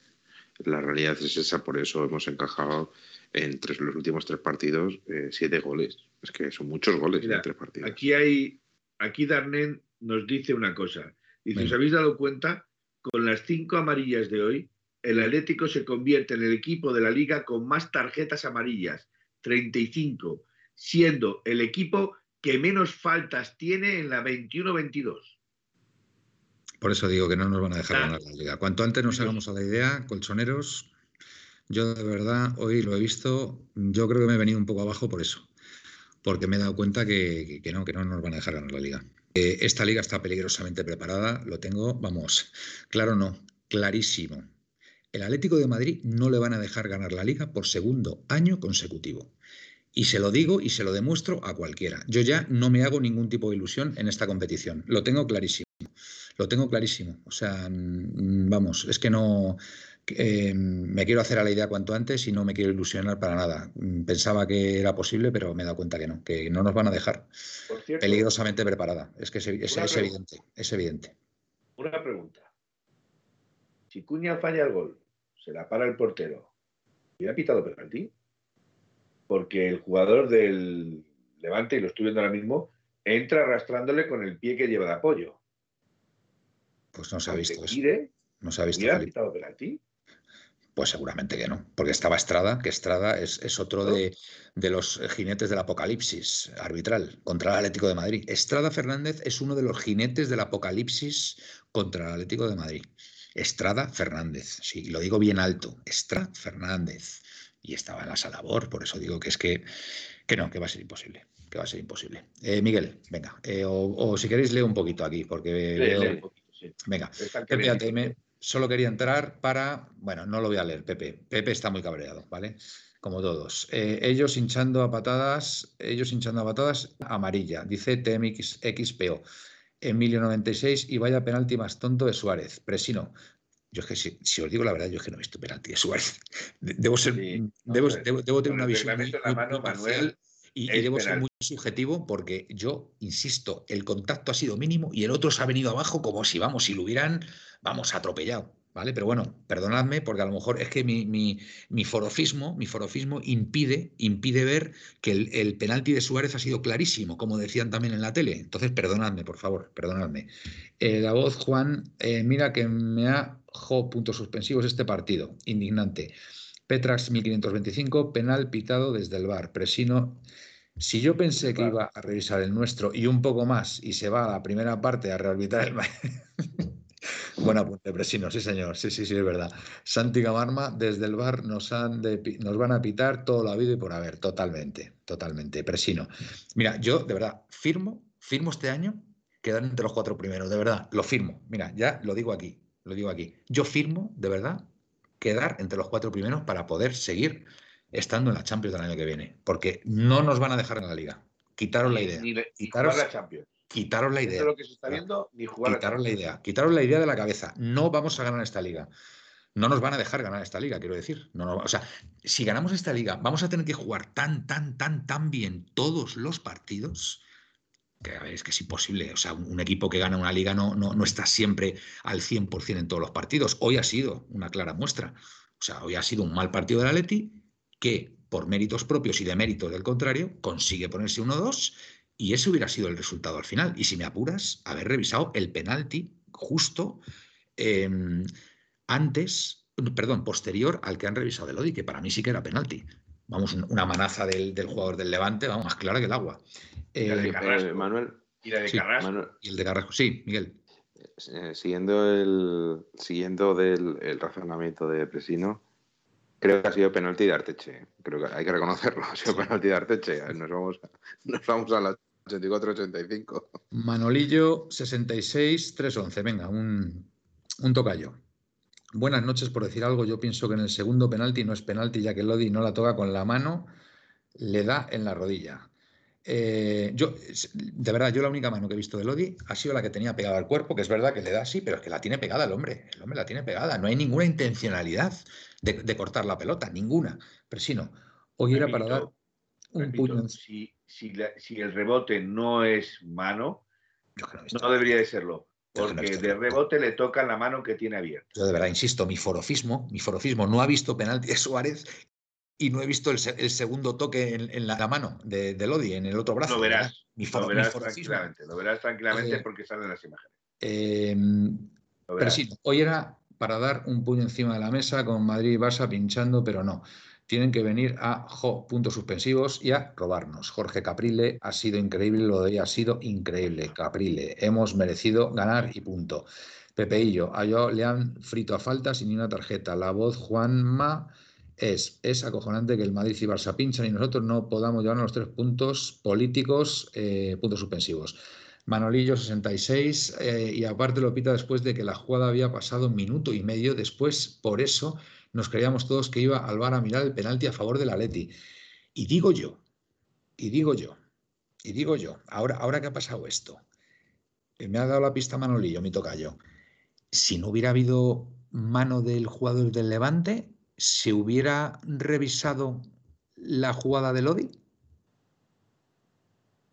La realidad es esa, por eso hemos encajado en los últimos tres partidos eh, siete goles. Es que son muchos goles en tres partidos. Aquí hay, aquí Darnen nos dice una cosa. y ¿os habéis dado cuenta? Con las cinco amarillas de hoy, el Atlético se convierte en el equipo de la liga con más tarjetas amarillas, 35, siendo el equipo que menos faltas tiene en la 21-22. Por eso digo que no nos van a dejar ganar la liga. Cuanto antes nos hagamos a la idea, colchoneros, yo de verdad hoy lo he visto, yo creo que me he venido un poco abajo por eso, porque me he dado cuenta que, no, que no nos van a dejar ganar la liga. Eh, esta liga está peligrosamente preparada, lo tengo, vamos, claro no, clarísimo. El Atlético de Madrid no le van a dejar ganar la liga por segundo año consecutivo. Y se lo digo y se lo demuestro a cualquiera. Yo ya no me hago ningún tipo de ilusión en esta competición. Lo tengo clarísimo. Lo tengo clarísimo. O sea, mm, vamos, es que no. Eh, me quiero hacer a la idea cuanto antes y no me quiero ilusionar para nada. Mm, pensaba que era posible, pero me he dado cuenta que no, que no nos van a dejar peligrosamente preparada. Es que es, evidente, es evidente. Una pregunta. Si Cuña falla el gol, se la para el portero, ¿y ha pitado penalti? Porque el jugador del Levante, y lo estoy viendo ahora mismo, entra arrastrándole con el pie que lleva de apoyo. Pues no se ha visto eso. no se ha visto. ¿Y pitado penalti? Pues seguramente que no, porque estaba Estrada, que Estrada es, otro de, los jinetes del apocalipsis arbitral contra el Atlético de Madrid. Estrada Fernández es uno de los jinetes del apocalipsis contra el Atlético de Madrid. Estrada Fernández, sí, lo digo bien alto, Estrada Fernández. Y estaba en la sala por eso digo que es que, que no, que va a ser imposible, que va a ser imposible. Eh, Miguel, venga, eh, o, si queréis leo un poquito aquí, porque veo... Venga, Pepe ATM, solo quería entrar para. Bueno, no lo voy a leer, Pepe. Pepe está muy cabreado, ¿vale? Como todos. Eh, ellos hinchando a patadas, ellos hinchando a patadas, amarilla, dice TMXPO. Emilio 96 y vaya penalti más tonto de Suárez. Presino. Yo es que si, os digo la verdad, yo es que no he visto penalti de Suárez. Debo ser, debo, tener una visión muy, y, debo ser muy subjetivo porque yo, insisto, el contacto ha sido mínimo y el otro se ha venido abajo como si, vamos, si lo hubieran, vamos, atropellado. ¿Vale? Pero bueno, perdonadme porque a lo mejor es que mi, mi, forofismo, mi forofismo impide, impide ver que el, penalti de Suárez ha sido clarísimo, como decían también en la tele. Entonces, perdonadme, por favor, perdonadme. Eh, la voz, Juan, eh, mira que me ha jo, puntos suspensivos este partido. Indignante. Petrax 1525, penal pitado desde el bar. Presino si yo pensé que iba a revisar el nuestro y un poco más y se va a la primera parte a reorbitar el... Buen apunte, Presino, sí señor, sí, sí, sí, es verdad. Santi Gamarma, desde el bar nos, han nos van a pitar todo la vida y por haber, totalmente, totalmente, Presino. Mira, yo de verdad firmo, firmo este año, quedar entre los cuatro primeros, de verdad, lo firmo. Mira, ya lo digo aquí, lo digo aquí. Yo firmo, de verdad, quedar entre los cuatro primeros para poder seguir estando en la Champions del año que viene. Porque no nos van a dejar en la liga. Quitaros la idea. Ni, ni Quitaros- la Champions. Quitaros la idea. lo que se está viendo, ni jugar la Quitaros la idea. Quitaros la idea de la cabeza. No vamos a ganar esta liga. No nos van a dejar ganar esta liga, quiero decir. No, no, o sea, si ganamos esta liga, vamos a tener que jugar tan, tan, tan, tan bien todos los partidos que a ver, es que es imposible. O sea, un, un equipo que gana una liga no, no, no está siempre al 100% en todos los partidos. Hoy ha sido una clara muestra. O sea, hoy ha sido un mal partido del Atleti que, por méritos propios y de méritos del contrario, consigue ponerse 1-2 y ese hubiera sido el resultado al final. Y si me apuras, haber revisado el penalti justo eh, antes, perdón, posterior al que han revisado el Lodi, que para mí sí que era penalti. Vamos, un- una manaza del, del jugador del Levante, vamos, más clara que el agua. Y la de Eh, Carrasco. Eh, Manuel, Y la de Sí, Carrasco. Manuel, y el de Carrasco, sí, Miguel. eh, siguiendo el siguiendo del el razonamiento de Presino, creo que ha sido penalti de Arteche. Creo que hay que reconocerlo. Ha sido penalti de Arteche. Nos vamos, a- nos vamos a la 84-85. Manolillo 66 311. Venga, un, un tocayo. Buenas noches por decir algo. Yo pienso que en el segundo penalti no es penalti, ya que Lodi no la toca con la mano, le da en la rodilla. Eh, yo, de verdad, yo la única mano que he visto de Lodi ha sido la que tenía pegada al cuerpo, que es verdad que le da así, pero es que la tiene pegada el hombre. El hombre la tiene pegada. No hay ninguna intencionalidad de, de cortar la pelota, ninguna. Pero si no, hoy era para dar un repito, puño. si, si, la- si el rebote no es mano, no debería de serlo. Porque de rebote. le toca la mano que tiene abierta. Yo de verdad insisto, mi forofismo, mi forofismo no ha visto penalti de Suárez y no he visto el, se- el segundo toque en, en la, la mano de, de Lodi, en el otro brazo. Lo verás. Mi, Lo foro- mi verás tranquilamente. Lo verás tranquilamente Eh, porque salen las imágenes. Eh, Lo pero sí, hoy era para dar un puño encima de la mesa con Madrid y Barça pinchando, pero no. Tienen que venir a jo, puntos suspensivos y a robarnos. Jorge Caprile ha sido increíble, lo de hoy ha sido increíble. Caprile, hemos merecido ganar y punto. Pepeillo, a Joao le han frito a falta sin ni una tarjeta. La voz Juanma es, es acojonante que el Madrid y Barça pinchan y nosotros no podamos llevarnos los tres puntos políticos, eh, puntos suspensivos. Manolillo 66 eh, y aparte lo pita después de que la jugada había pasado un minuto y medio después, por eso nos creíamos todos que iba al VAR a mirar el penalti a favor del Atleti. Y digo yo, y digo yo, y digo yo, ahora, ahora que ha pasado esto, me ha dado la pista Manolillo, mi tocayo, si no hubiera habido mano del jugador del Levante, ¿se hubiera revisado la jugada de Lodi?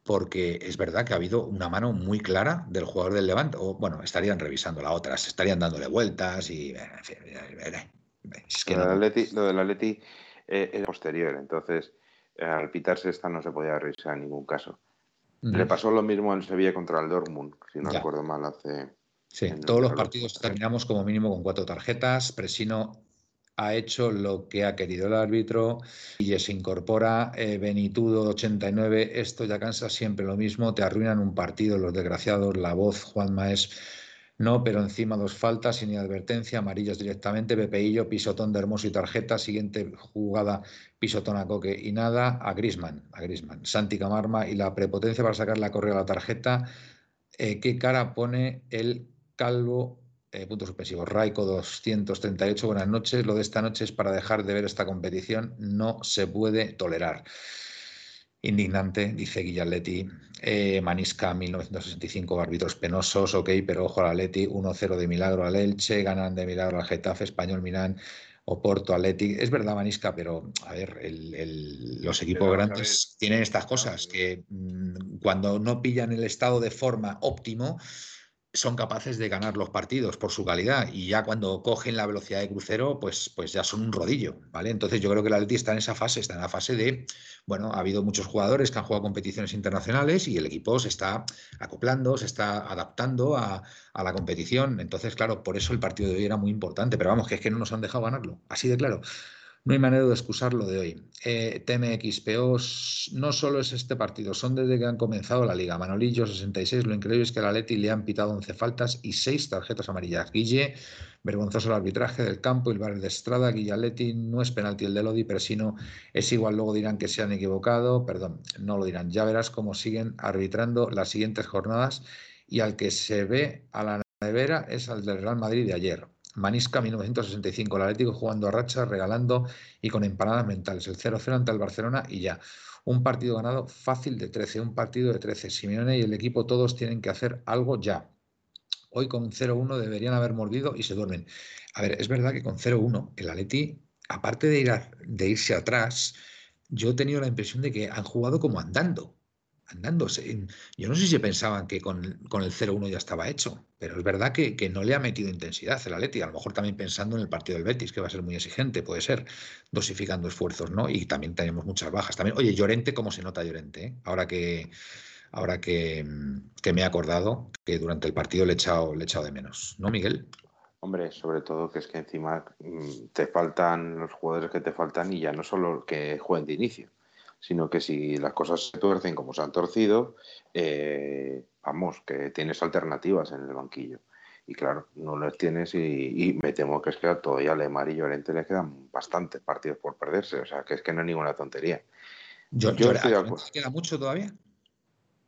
Porque es verdad que ha habido una mano muy clara del jugador del Levante, o bueno, estarían revisando la otra, se estarían dándole vueltas y es que lo, no. del Atleti, lo del Atleti, eh, era posterior, entonces eh, al pitarse esta no se podía revisar en ningún caso. Le pasó lo mismo en Sevilla contra el Dortmund, si no Ya. recuerdo mal, hace... Sí, todos los partidos terminamos como mínimo con cuatro tarjetas. Presino ha hecho lo que ha querido el árbitro y se incorpora eh, Benitudo 89. Esto ya cansa siempre lo mismo. Te arruinan un partido los desgraciados. La voz, Juan Maes. No, pero encima dos faltas sin advertencia, amarillos directamente, Pepeillo, pisotón de Hermoso y tarjeta, siguiente jugada, pisotón a Coque y nada, a Grisman, a Grisman, Santi Camarma y la prepotencia para sacar la correa a la tarjeta, eh, ¿qué cara pone el calvo? Eh, puntos suspensivos. Raico 238, buenas noches. Lo de esta noche es para dejar de ver esta competición. No se puede tolerar. Indignante, dice Guillaletti. Eh, Manisca 1965, árbitros penosos, ok, pero ojo al Atleti, 1-0 de milagro al Elche, ganan de milagro al Getafe, Español Milán, Oporto, Atleti. Es verdad, Manisca, pero a ver, el- el- los equipos grandes tienen estas cosas que mm, cuando no pillan el estado de forma óptimo son capaces de ganar los partidos por su calidad y ya cuando cogen la velocidad de crucero, pues, pues ya son un rodillo, ¿vale? Entonces yo creo que el Atleti está en esa fase, está en la fase de, bueno, ha habido muchos jugadores que han jugado competiciones internacionales y el equipo se está acoplando, se está adaptando a, a la competición. Entonces, claro, por eso el partido de hoy era muy importante, pero vamos, que es que no nos han dejado ganarlo, así de claro. No hay manera de excusar lo de hoy. Eh, TMXPO no solo es este partido, son desde que han comenzado la liga. Manolillo 66, lo increíble es que al Atleti le han pitado 11 faltas y 6 tarjetas amarillas. Guille, vergonzoso el arbitraje del campo y el bar de Estrada. Guille Atleti no es penalti el de Lodi, pero si no es igual, luego dirán que se han equivocado. Perdón, no lo dirán. Ya verás cómo siguen arbitrando las siguientes jornadas y al que se ve a la nevera es al del Real Madrid de ayer. Manisca 1965, el Atlético jugando a racha, regalando y con empanadas mentales. El 0-0 ante el Barcelona y ya. Un partido ganado fácil de 13, un partido de 13. Simeone y el equipo todos tienen que hacer algo ya. Hoy con 0-1 deberían haber mordido y se duermen. A ver, es verdad que con 0-1 el Atleti, aparte de, ir de irse atrás, yo he tenido la impresión de que han jugado como andando Yo no sé si pensaban que con, el 0-1 ya estaba hecho, pero es verdad que, no le ha metido intensidad el Atleti, a lo mejor también pensando en el partido del Betis, que va a ser muy exigente, puede ser, dosificando esfuerzos, ¿no? Y también tenemos muchas bajas. También, oye, Llorente, ¿cómo se nota Llorente? Eh? Ahora que ahora que, me he acordado que durante el partido le he echado, le he echado de menos, ¿no, Miguel? Hombre, sobre todo que es que encima mm, te faltan los jugadores que te faltan y ya no solo que jueguen de inicio sino que si las cosas se tuercen como se han torcido, eh, vamos, que tienes alternativas en el banquillo. Y claro, no las tienes y, me temo que es que todavía a Lemar y Llorente le quedan bastantes partidos por perderse, o sea, que es que no es ninguna tontería. Yo, yo estoy de acuerdo. ¿Queda mucho todavía?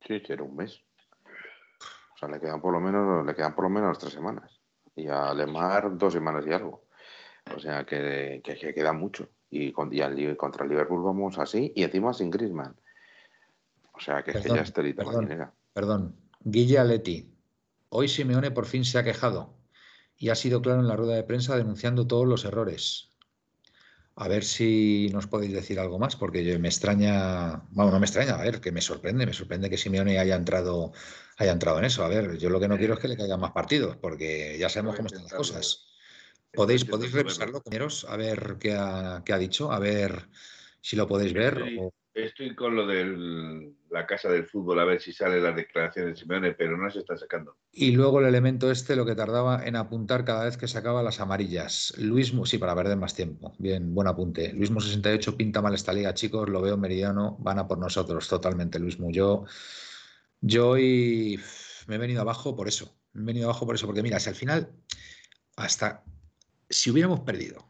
Sí, era un mes. O sea, le quedan por lo menos, le quedan por lo menos tres semanas. Y a Lemar dos semanas y algo. O sea que, que, que queda mucho y, contra el Liverpool vamos así y encima sin Griezmann. O sea que, es que ya es telita perdón, Perdón, Guilla Leti. Hoy Simeone por fin se ha quejado y ha sido claro en la rueda de prensa denunciando todos los errores. A ver si nos podéis decir algo más, porque yo me extraña, bueno, no me extraña, a ver, que me sorprende, me sorprende que Simeone haya entrado, haya entrado en eso. A ver, yo lo que no quiero es que le caigan más partidos, porque ya sabemos cómo están las cosas. ¿Podéis, podéis revisarlo, compañeros? A ver qué ha, qué ha, dicho, a ver si lo podéis ver. Estoy, con lo de la casa del fútbol, a ver si sale la declaración de Simeone, pero no se está sacando. Y luego el elemento este, lo que tardaba en apuntar cada vez que sacaba las amarillas. Luismo, sí, para perder más tiempo. Bien, buen apunte. Luismo 68 pinta mal esta liga, chicos, lo veo meridiano, van a por nosotros, totalmente, Luismo. Yo, yo hoy me he venido abajo por eso. Me he venido abajo por eso, porque mira, si al final, hasta si hubiéramos perdido,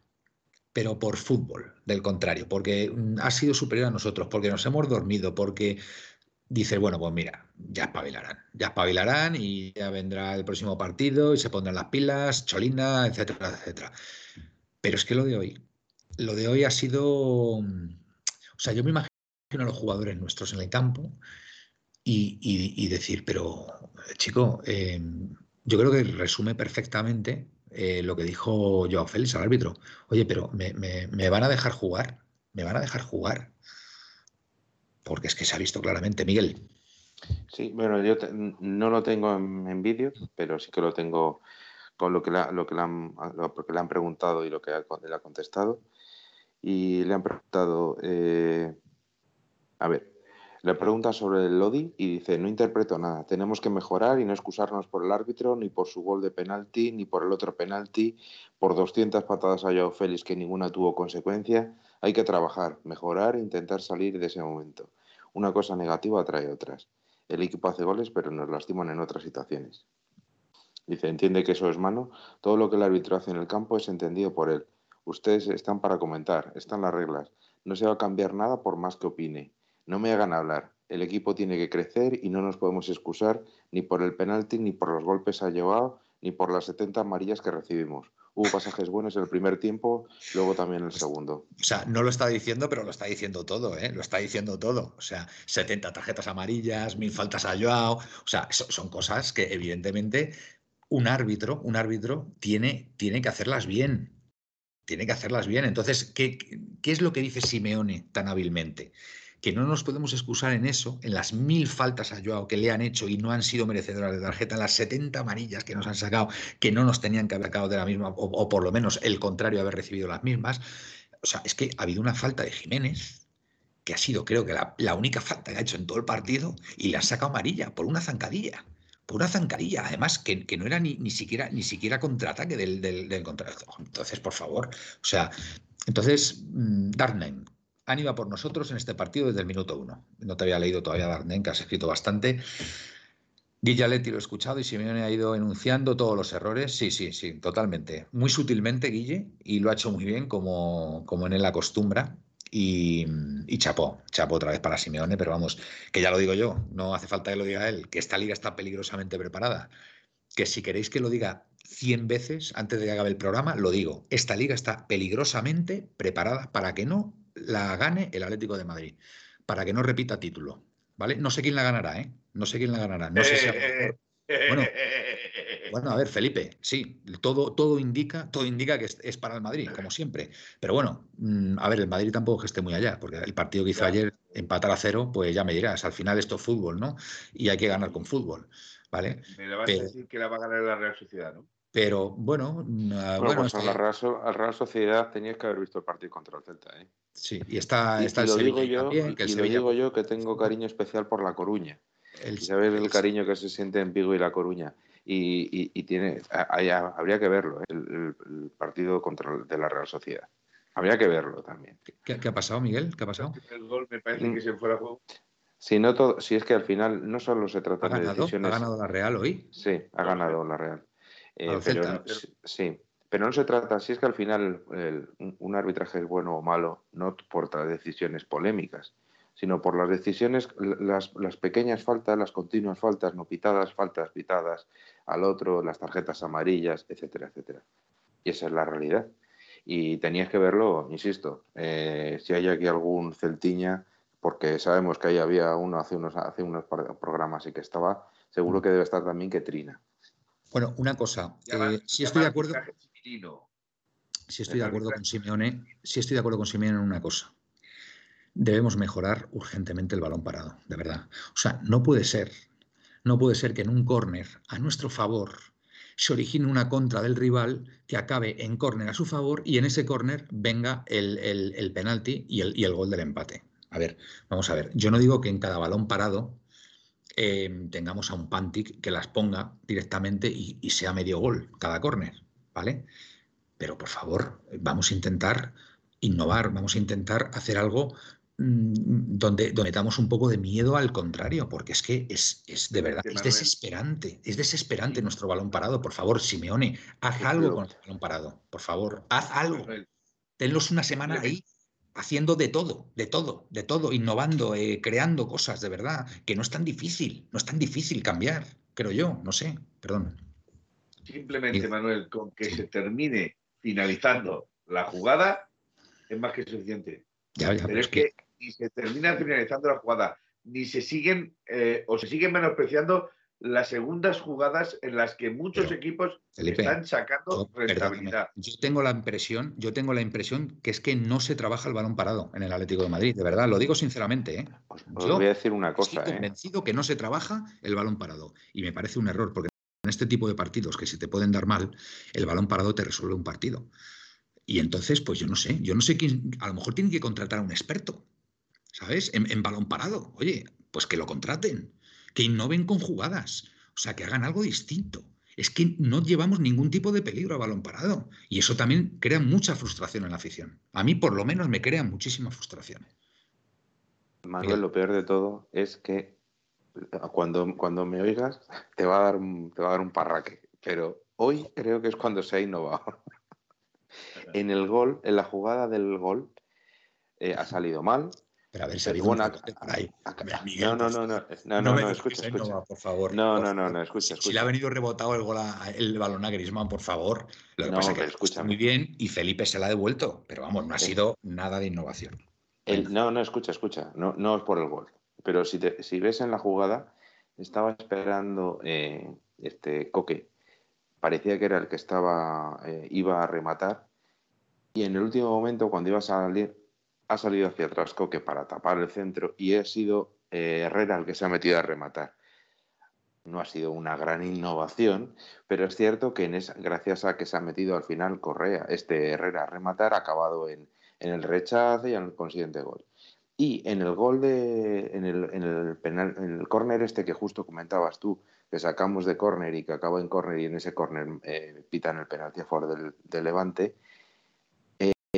pero por fútbol, del contrario, porque mm, ha sido superior a nosotros, porque nos hemos dormido, porque dice, bueno, pues mira, ya espabilarán, ya espabilarán y ya vendrá el próximo partido y se pondrán las pilas, Cholina, etcétera, etcétera. Pero es que lo de hoy, lo de hoy ha sido, mm, o sea, yo me imagino a los jugadores nuestros en el campo y, decir, pero chico, eh, yo creo que resume perfectamente eh, lo que dijo Joao Félix al árbitro. Oye, pero me, van a dejar jugar, me van a dejar jugar. Porque es que se ha visto claramente, Miguel. Sí, bueno, yo no lo tengo en, vídeo, pero sí que lo tengo con lo que, lo que le han, porque le han preguntado y lo que él ha contestado. Y le han preguntado, eh, a ver, le pregunta sobre el Lodi y dice, no interpreto nada, tenemos que mejorar y no excusarnos por el árbitro, ni por su gol de penalti, ni por el otro penalti, por 200 patadas a Joao Félix que ninguna tuvo consecuencia. Hay que trabajar, mejorar e intentar salir de ese momento. Una cosa negativa atrae otras. El equipo hace goles, pero nos lastiman en otras situaciones. Dice, entiende que eso es mano. Todo lo que el árbitro hace en el campo es entendido por él. Ustedes están para comentar, están las reglas. No se va a cambiar nada por más que opine. No me hagan hablar. El equipo tiene que crecer y no nos podemos excusar ni por el penalti, ni por los golpes a Joao, ni por las 70 amarillas que recibimos. Hubo pasajes buenos en el primer tiempo, luego también en el segundo. O sea, no lo está diciendo, pero lo está diciendo todo, ¿eh? Lo está diciendo todo. O sea, 70 tarjetas amarillas, mil faltas a Joao. O sea, son cosas que evidentemente un árbitro, un árbitro tiene, tiene que hacerlas bien. Tiene que hacerlas bien. Entonces, ¿qué, ¿qué es lo que dice Simeone tan hábilmente? Que no nos podemos excusar en eso, en las mil faltas a Joao que le han hecho y no han sido merecedoras de tarjeta, las 70 amarillas que nos han sacado, que no nos tenían que haber sacado de la misma, o, por lo menos el contrario, haber recibido las mismas. O sea, es que ha habido una falta de Jiménez, que ha sido creo que la, única falta que ha hecho en todo el partido, y le han sacado amarilla por una zancadilla por una zancadilla, además que, no era ni, ni, siquiera ni siquiera contraataque del, del, del Entonces, por favor, o sea, entonces, mm, Darnen, han por nosotros en este partido desde el minuto uno. No te había leído todavía, Darnen, que has escrito bastante. Guillaletti lo he escuchado y Simeone ha ido enunciando todos los errores. Sí, sí, sí, totalmente. Muy sutilmente, Guille, y lo ha hecho muy bien, como, como en él acostumbra. Y, y chapó, chapó otra vez para Simeone, pero vamos, que ya lo digo yo, no hace falta que lo diga él, que esta liga está peligrosamente preparada. Que si queréis que lo diga 100 veces antes de que acabe el programa, lo digo, esta liga está peligrosamente preparada para que no la gane el Atlético de Madrid, para que no repita título, ¿vale? No sé quién la ganará, ¿eh? No sé quién la ganará. No sé si bueno, bueno, a ver, Felipe, sí, todo, todo indica, todo indica que es, para el Madrid, como siempre. Pero bueno, mm, a ver, el Madrid tampoco que esté muy allá, porque el partido que hizo ayer, empatar a cero, pues ya me dirás, al final esto es fútbol, ¿no? Y hay que ganar con fútbol, ¿vale? Me vas a decir que la va a ganar la Real Sociedad, ¿no? Pero bueno, mm, ah, bueno, pues a la Real, Sociedad tenías que haber visto el partido contra el Celta, ¿eh? Sí, y está, está el digo yo, que y lo digo yo que tengo cariño especial por La Coruña. El, sabes el cariño que se siente en Vigo y La Coruña. Y, tiene, habría que verlo, ¿eh? el, partido contra de la Real Sociedad. Habría que verlo también. ¿Qué, ha pasado, Miguel? ¿Qué ha pasado? El gol me parece que se fuera juego. Si, no todo, si es que al final no solo se trata de decisiones. ¿Ha ganado la Real hoy? Sí, ha ganado la Real. Eh, pero, sí, pero no se trata, si es que al final un arbitraje es bueno o malo, no por las decisiones polémicas, sino por las decisiones, las, pequeñas faltas, las continuas faltas no pitadas, faltas pitadas al otro, las tarjetas amarillas, etcétera, etcétera. Y esa es la realidad. Y tenías que verlo, insisto, eh, si hay aquí algún celtiña, porque sabemos que ahí había uno hace unos, hace unos programas y que estaba, seguro que debe estar también que trina. Bueno, una cosa, eh, si estoy de acuerdo. Si estoy de acuerdo con Simeone, si estoy de acuerdo con Simeone en una cosa. Debemos mejorar urgentemente el balón parado, de verdad. O sea, no puede ser, no puede ser que en un córner a nuestro favor se origine una contra del rival que acabe en córner a su favor y en ese córner venga el, penalti y el, gol del empate. A ver, vamos a ver, yo no digo que en cada balón parado eh, tengamos a un Pantic que las ponga directamente y, y sea medio gol cada córner, ¿vale? Pero por favor, vamos a intentar innovar, vamos a intentar hacer algo Mm, donde, donde damos un poco de miedo al contrario, porque es que es, de verdad, es desesperante, es desesperante nuestro balón parado. Por favor, Simeone, haz algo con el balón parado, por favor, haz algo. Tenlos una semana ahí haciendo de todo, de todo, de todo, innovando, eh, creando cosas, de verdad, que no es tan difícil, no es tan difícil cambiar, creo yo, no sé, perdón. Simplemente, Manuel, con que se termine finalizando la jugada es más que suficiente. Pero es que ni se termina finalizando la jugada, ni se siguen eh, o se siguen menospreciando las segundas jugadas en las que muchos equipos están sacando rentabilidad. Yo tengo la impresión, yo tengo la impresión que es que no se trabaja el balón parado en el Atlético de Madrid, de verdad, lo digo sinceramente. ¿eh? Os, voy a decir una cosa. Estoy ¿eh? convencido que no se trabaja el balón parado y me parece un error porque en este tipo de partidos que si te pueden dar mal, el balón parado te resuelve un partido. Y entonces, pues yo no sé, yo no sé quién, a lo mejor tienen que contratar a un experto ¿sabes? En, balón parado. Oye, pues que lo contraten, que innoven con jugadas, o sea, que hagan algo distinto. Es que no llevamos ningún tipo de peligro a balón parado. Y eso también crea mucha frustración en la afición. A mí, por lo menos, me crea muchísima frustración. Manuel, lo peor de todo es que cuando, cuando me oigas te va, a dar un, te va a dar un parraque. Pero hoy creo que es cuando se ha innovado. en el gol, en la jugada del gol, eh, ha salido mal, pero a ver, si una... ahí. no, no, no, no, no, no, no, escucha, escucha. por favor. No, no, no, no, escucha, escucha. Si le ha venido rebotado el, gol el balón a Griezmann, por favor. Lo que pasa es que escucha muy bien y Felipe se la ha devuelto, pero vamos, no ha sido nada de innovación. El, no, no, escucha, escucha. No, no es por el gol. Pero si, te, si ves en la jugada, estaba esperando eh, este Coque. Parecía que era el que estaba, eh, iba a rematar. Y en el último momento, cuando iba a salir, ha salido hacia atrás Coque para tapar el centro y ha sido eh, Herrera el que se ha metido a rematar. No ha sido una gran innovación, pero es cierto que en gracias a que se ha metido al final Correa, este Herrera a rematar, ha acabado en, el rechazo y en el consiguiente gol. Y en el gol de. en el, en el penal, en el córner este que justo comentabas tú, que sacamos de córner y que acaba en córner y en ese córner eh, pitan el penalti a favor del, del Levante,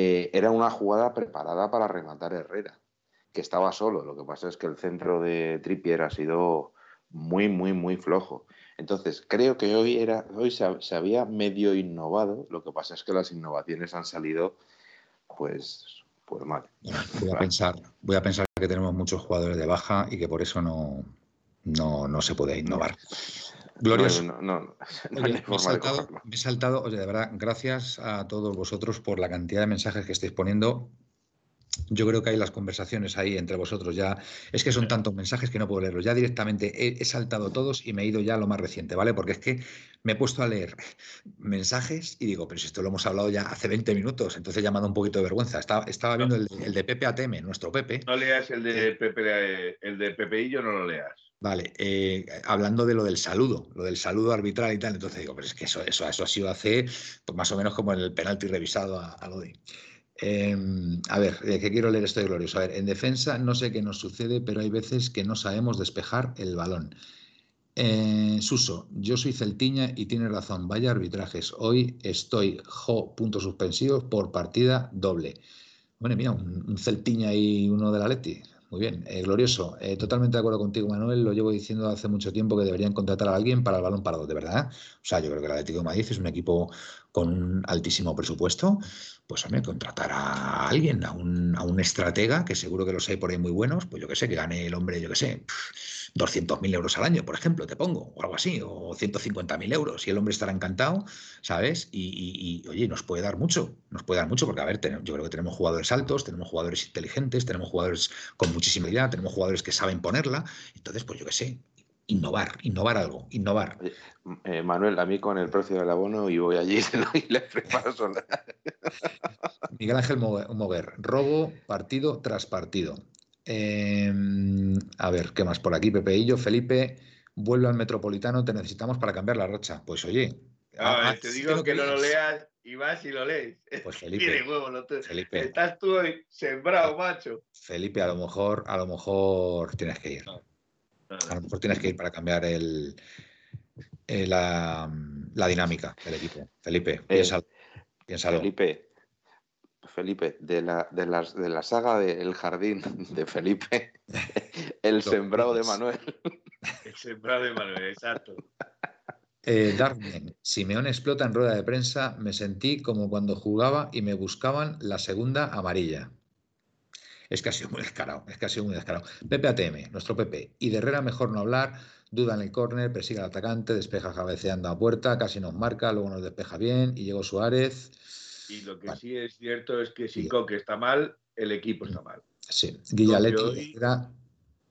eh, era una jugada preparada para rematar Herrera, que estaba solo. Lo que pasa es que el centro de Trippier ha sido muy, muy, muy flojo. Entonces, creo que hoy, era, hoy se, había medio innovado. Lo que pasa es que las innovaciones han salido, pues, pues mal. Voy a, pensar, voy a pensar que tenemos muchos jugadores de baja y que por eso no, no, no se puede innovar. Glorioso. No, no, no, Oye, me, he saltado, me he saltado, oye, de verdad, gracias a todos vosotros por la cantidad de mensajes que estáis poniendo. Yo creo que hay las conversaciones ahí entre vosotros ya. Es que son tantos mensajes que no puedo leerlos. Ya directamente he, he saltado todos y me he ido ya a lo más reciente, ¿vale? Porque es que me he puesto a leer mensajes y digo, pero si esto lo hemos hablado ya hace 20 minutos, entonces ya me ha dado un poquito de vergüenza. Estaba, estaba viendo el, el de Pepe ATM, nuestro Pepe. No leas el de Pepe, el de Pepeillo, no lo leas. Vale, eh, hablando de lo del saludo, lo del saludo arbitral y tal, entonces digo, pero es que eso, eso, eso ha sido hace pues más o menos como en el penalti revisado a, a Lodi. Eh, a ver, eh, que quiero leer esto de glorioso. A ver, en defensa no sé qué nos sucede, pero hay veces que no sabemos despejar el balón. Eh, Suso, yo soy Celtiña y tiene razón, vaya arbitrajes. Hoy estoy jo, puntos suspensivos por partida doble. Bueno, mira, un, un Celtiña y uno de la Leti. Muy bien, eh, glorioso. Eh, totalmente de acuerdo contigo, Manuel. Lo llevo diciendo hace mucho tiempo que deberían contratar a alguien para el balón parado, de verdad. O sea, yo creo que el Atlético de Madrid es un equipo con un altísimo presupuesto. Pues, hombre, contratar a alguien, a un, a un estratega, que seguro que los hay por ahí muy buenos, pues yo que sé, que gane el hombre, yo que sé, 200.000 euros al año, por ejemplo, te pongo, o algo así, o 150.000 euros, y el hombre estará encantado, ¿sabes? Y, y- oye, nos puede dar mucho, nos puede dar mucho, porque, a ver, yo creo que tenemos jugadores altos, tenemos jugadores inteligentes, tenemos jugadores con muchísima habilidad, tenemos jugadores que saben ponerla, entonces, pues yo que sé, innovar, innovar algo, innovar. Eh, Manuel, a mí con el precio del abono y voy allí y le preparo sola. Miguel Ángel Mogue- Moguer, robo partido tras partido. Eh, a ver, ¿qué más por aquí? Pepeillo, Felipe, vuelve al Metropolitano, te necesitamos para cambiar la racha. Pues oye, Ah, ah, te digo que no lo leas y vas y lo lees. Pues Tiene Felipe, huevo, lo te- Felipe, Estás tú hoy sembrado, macho. Felipe, a lo mejor, a lo mejor tienes que ir. A lo mejor tienes que ir para cambiar el, eh, la, la dinámica del equipo. Felipe, piénsalo. piénsalo. Felipe, Felipe, de la, de las, de la saga del jardín de Felipe, el sembrado de. Manuel. El sembrado de Manuel, exacto. Eh, Darwin, Simeone explota en rueda de prensa. Me sentí como cuando jugaba y me buscaban la segunda amarilla. Es que ha sido muy descarado, es que ha sido muy descarado. Pepe ATM, nuestro Pepe. Y de Herrera mejor no hablar, duda en el córner, persigue al atacante, despeja cabeceando a puerta, casi nos marca, luego nos despeja bien y llegó Suárez. Y lo que Vale. sí es cierto es que si Sí. Coque está mal, el equipo está mal. Sí, Guillaletti, Herrera,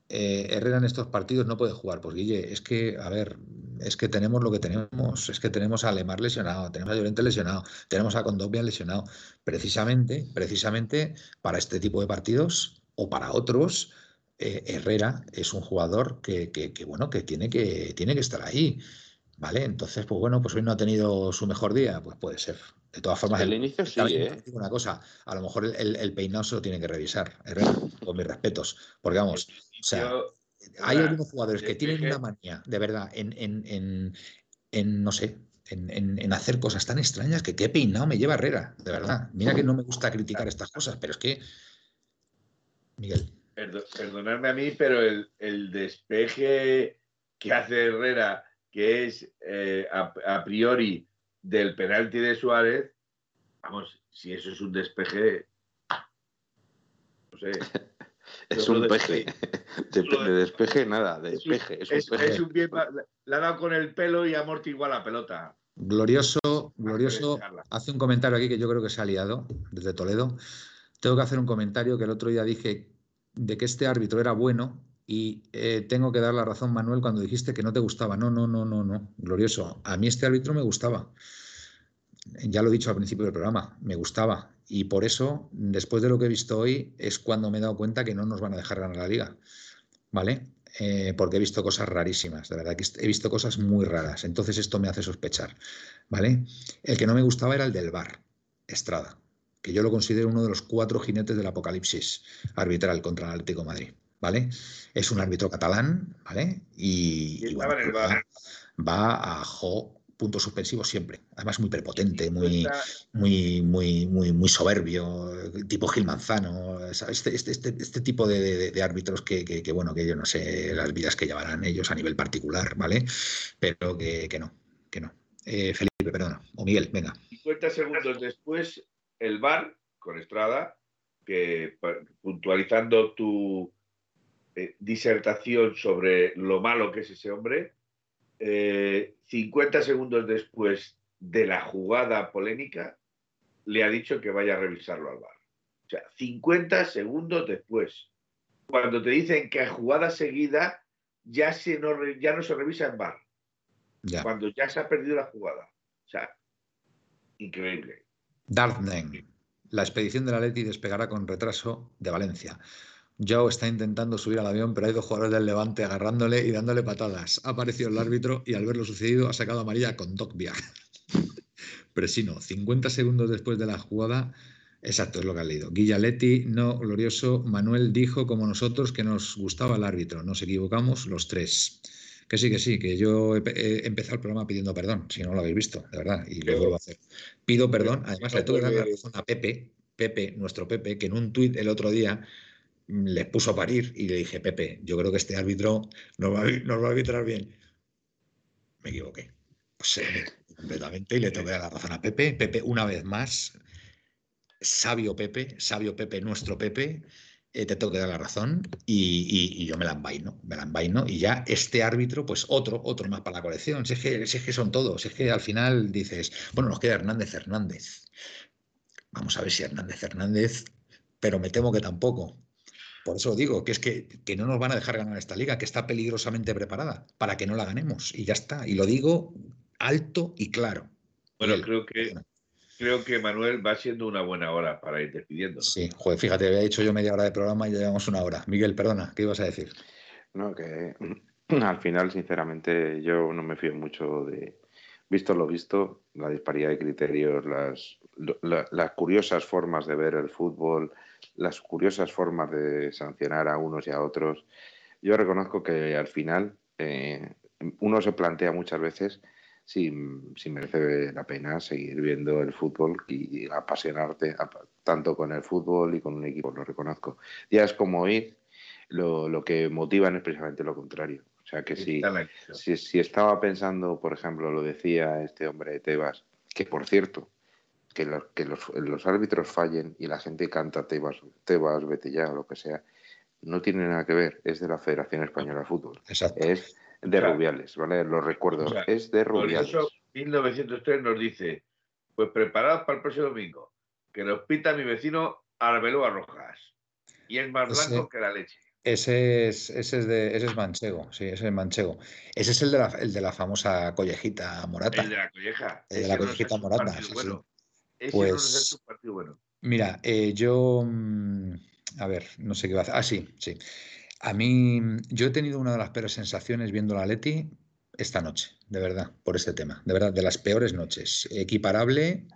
eh, Herrera en estos partidos no puede jugar. Pues Guille, es que, a ver, es que tenemos lo que tenemos. Es que tenemos a Lemar lesionado, tenemos a Llorente lesionado, tenemos a Condovia lesionado. Precisamente, precisamente para este tipo de partidos o para otros, eh, Herrera es un jugador que, que- que, bueno, que tiene que, tiene que estar ahí. ¿Vale? Entonces, pues bueno, pues hoy no ha tenido su mejor día, pues puede ser. De todas formas, El el- inicio sí, ¿eh? una cosa, a lo mejor el, el- el peinado se lo tiene que revisar, Herrera, con mis respetos, porque vamos, o sea, Yo- hay algunos jugadores que tienen una manía, de verdad, en, en, en, en, no sé, en, en- en hacer cosas tan extrañas que qué peinado me lleva Herrera, de verdad. Mira que no me gusta criticar estas cosas, pero es que, Miguel, Perdo- perdonadme a mí, pero el, el despeje que hace Herrera, que es eh, a, a priori del penalti de Suárez, vamos, si eso es un despeje, no sé. Es un despeje. peje. De, de despeje, nada, de despeje. Es un Es, peje. es un bien, le ha dado con el pelo y ha amortiguado la pelota. glorioso, glorioso, hace un comentario aquí que yo creo que se ha liado desde Toledo. Tengo que hacer un comentario que el otro día dije de que este árbitro era bueno y eh, tengo que dar la razón, Manuel, cuando dijiste que no te gustaba. No, no, no, no, no. Glorioso. A mí este árbitro me gustaba. Ya lo he dicho al principio del programa, me gustaba. Y por eso, después de lo que he visto hoy, es cuando me he dado cuenta que no nos van a dejar ganar la liga. ¿Vale? Eh, porque he visto cosas rarísimas, de verdad que he visto cosas muy raras. Entonces esto me hace sospechar. ¿Vale? El que no me gustaba era el del Bar, Estrada, que yo lo considero uno de los cuatro jinetes del apocalipsis arbitral contra el Atlético de Madrid. ¿Vale? Es un árbitro catalán, ¿vale? Y, va a jo, punto suspensivo siempre. Además, muy prepotente, muy, muy, muy, muy, muy soberbio, tipo Gil Manzano, este, este, este, este tipo de, de- de árbitros que, que- que, bueno, que yo no sé las vidas que llevarán ellos a nivel particular, ¿vale? Pero que, que no, que no. Eh, Felipe, perdona, o Miguel, venga. 50 segundos después, el VAR con Estrada, que puntualizando tu eh, disertación sobre lo malo que es ese hombre, 50 segundos después de la jugada polémica, le ha dicho que vaya a revisarlo al bar. O sea, 50 segundos después. Cuando te dicen que a jugada seguida ya, se no, ya no se revisa en bar. Cuando ya se ha perdido la jugada. O sea, increíble. Dartnen. La expedición de la Leti despegará con retraso de Valencia. Joe está intentando subir al avión, pero hay dos jugadores del Levante agarrándole y dándole patadas. Ha aparecido el árbitro y al ver lo sucedido ha sacado a María con Dokbia. Presino, 50 segundos después de la jugada, exacto, es lo que ha leído. Guillaletti, no glorioso. Manuel dijo, como nosotros, que nos gustaba el árbitro. Nos equivocamos los tres. Que sí, que sí, que yo he, empezado el programa pidiendo perdón, si no lo habéis visto, de verdad, y lo vuelvo a hacer. Pido perdón, además le tengo que dar la razón a Pepe, Pepe, nuestro Pepe, que en un tuit el otro día mm, le puso a parir y le dije, Pepe, yo creo que este árbitro nos va a, va a arbitrar bien. Me equivoqué. Pues, completamente y le dar la razón a Pepe. Pepe, una vez más, sabio Pepe, sabio Pepe, nuestro Pepe, eh, te tengo que dar la razón y, yo me la envaino, me la envaino y ya este árbitro, pues otro, otro más para la colección. Si es que, es que son todos, es que al final dices, bueno, nos queda Hernández Hernández. Vamos a ver si Hernández Hernández, pero me temo que tampoco. Por eso digo que es que, que, no nos van a dejar ganar esta liga, que está peligrosamente preparada para que no la ganemos. Y ya está. Y lo digo alto y claro. Bueno, creo que creo que Manuel va siendo una buena hora para ir despidiendo. Sí, joder, fíjate, había dicho yo media hora de programa y ya llevamos una hora. Miguel, perdona, ¿qué ibas a decir? No, que al final, sinceramente, yo no me fío mucho de, visto lo visto, la disparidad de criterios, las, las curiosas formas de ver el fútbol, las curiosas formas de sancionar a unos y a otros. Yo reconozco que al final eh, uno se plantea muchas veces si, merece la pena seguir viendo el fútbol y apasionarte tanto con el fútbol y con un equipo, lo reconozco. Ya es como ir, lo, lo que motiva es precisamente lo contrario. O sea que si, si, estaba pensando, por ejemplo, lo decía este hombre de Tebas, que por cierto, que, los, que los, los, árbitros fallen y la gente canta Tebas, Tebas, vete ya, o lo que sea, no tiene nada que ver, es de la Federación Española de Fútbol. Exacto. Es de Rubiales, ¿vale? Lo recuerdo, es de Rubiales. Por eso 1903 nos dice, pues preparados para el próximo domingo, que nos pita mi vecino Arbeloa Rojas. Y es más blanco que la leche. Ese es, ese es, de, ese es manchego, sí, ese es manchego. Ese es el de la, el de la famosa collejita morata. El de la colleja. El de la collejita morata, bueno. Pues, partido bueno. Mira, eh, yo. Mm, a ver, no sé qué va a hacer. Ah, sí, sí. A mí, yo he tenido una de las peores sensaciones viendo la Leti esta noche, de verdad, por este tema, de verdad, de las peores noches. Equiparable,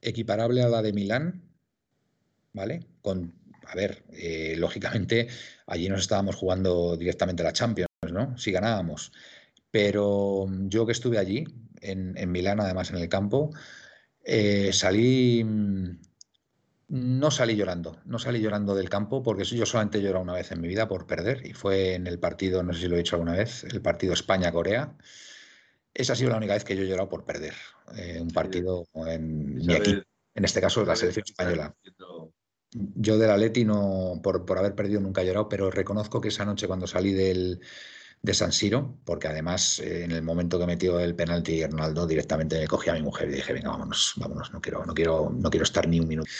equiparable a la de Milán, ¿vale? Con, a ver, eh, lógicamente allí nos estábamos jugando directamente la Champions, ¿no? Si ganábamos. Pero yo que estuve allí, en, Milán, además en el campo, eh, salí no salí llorando, no salí llorando del campo porque yo solamente he llorado una vez en mi vida por perder y fue en el partido, no sé si lo he dicho alguna vez, el partido España-Corea. Esa ha sido la única vez que yo he llorado por perder eh, un partido en mi equipo, en este caso la selección española. Yo del Atleti no, por, por haber perdido nunca he llorado, pero reconozco que esa noche cuando salí del, de San Siro, porque además eh, en el momento que metió el penalti Ronaldo directamente me cogí a mi mujer y dije, venga, vámonos, vámonos, no quiero, no quiero, no quiero estar ni un minuto.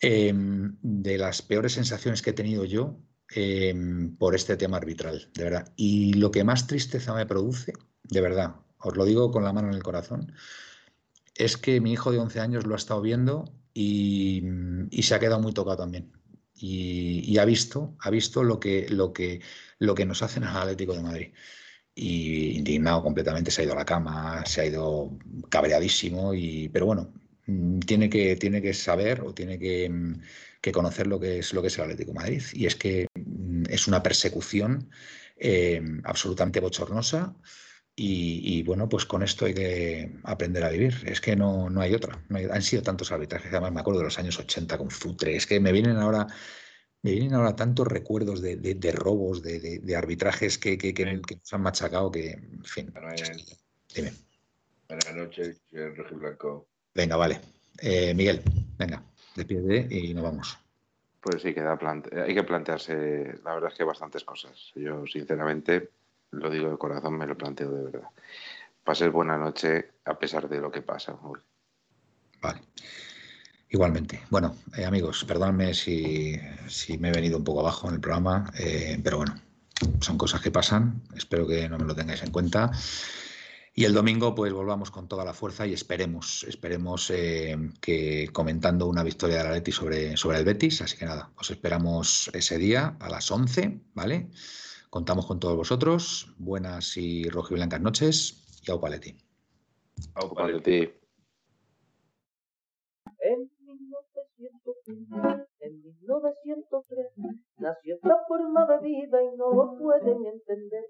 Em, de las peores sensaciones que he tenido yo em, por este tema arbitral, de verdad. Y lo que más tristeza me produce, de verdad, os lo digo con la mano en el corazón, es que mi hijo de 11 años lo ha estado viendo y, y se ha quedado muy tocado también y, ha visto, ha visto lo que, lo que, lo que nos hacen al Atlético de Madrid. Y indignado completamente, se ha ido a la cama, se ha ido cabreadísimo, y, pero bueno, mm, tiene que, tiene que saber o tiene que, mm, que, conocer lo que es lo que es el Atlético de Madrid. Y es que mm, es una persecución eh, absolutamente bochornosa y, bueno, pues con esto hay que aprender a vivir. Es que no, no hay otra. han sido tantos arbitrajes, además me acuerdo de los años 80 con Futre. Es que me vienen ahora, me vienen ahora tantos recuerdos de, de, robos, de, de, arbitrajes que, que, que, nos han machacado que, en fin. Dime. Buenas noches, Blanco. Venga, vale. Eh, Miguel, venga, despide y nos vamos. Pues sí, queda hay que plantearse, la verdad es que bastantes cosas. Yo, sinceramente, lo digo de corazón, me lo planteo de verdad. Pases buena noche a pesar de lo que pasa. Vale. Igualmente. Bueno, eh, amigos, perdónenme si, me he venido un poco abajo en el programa, eh, pero bueno, son cosas que pasan. Espero que no me lo tengáis en cuenta. Y el domingo, pues volvamos con toda la fuerza y esperemos, esperemos eh, que comentando una victoria de la Leti sobre, sobre el Betis. Así que nada, os esperamos ese día a las 11, ¿vale? Contamos con todos vosotros. Buenas y rojiblancas noches y au paleti. Au paleti. 1903 nació esta forma de vida y no lo pueden entender.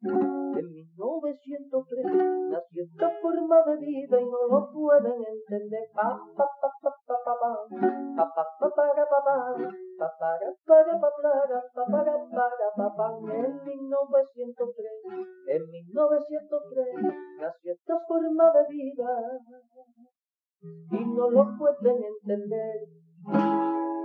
En 1903 nació esta forma de vida y no lo pueden entender. Pa, pa, pa, pa, pa, pa, pa, en 1903, en 1903 nació esta forma de vida y no lo pueden entender. Thank you.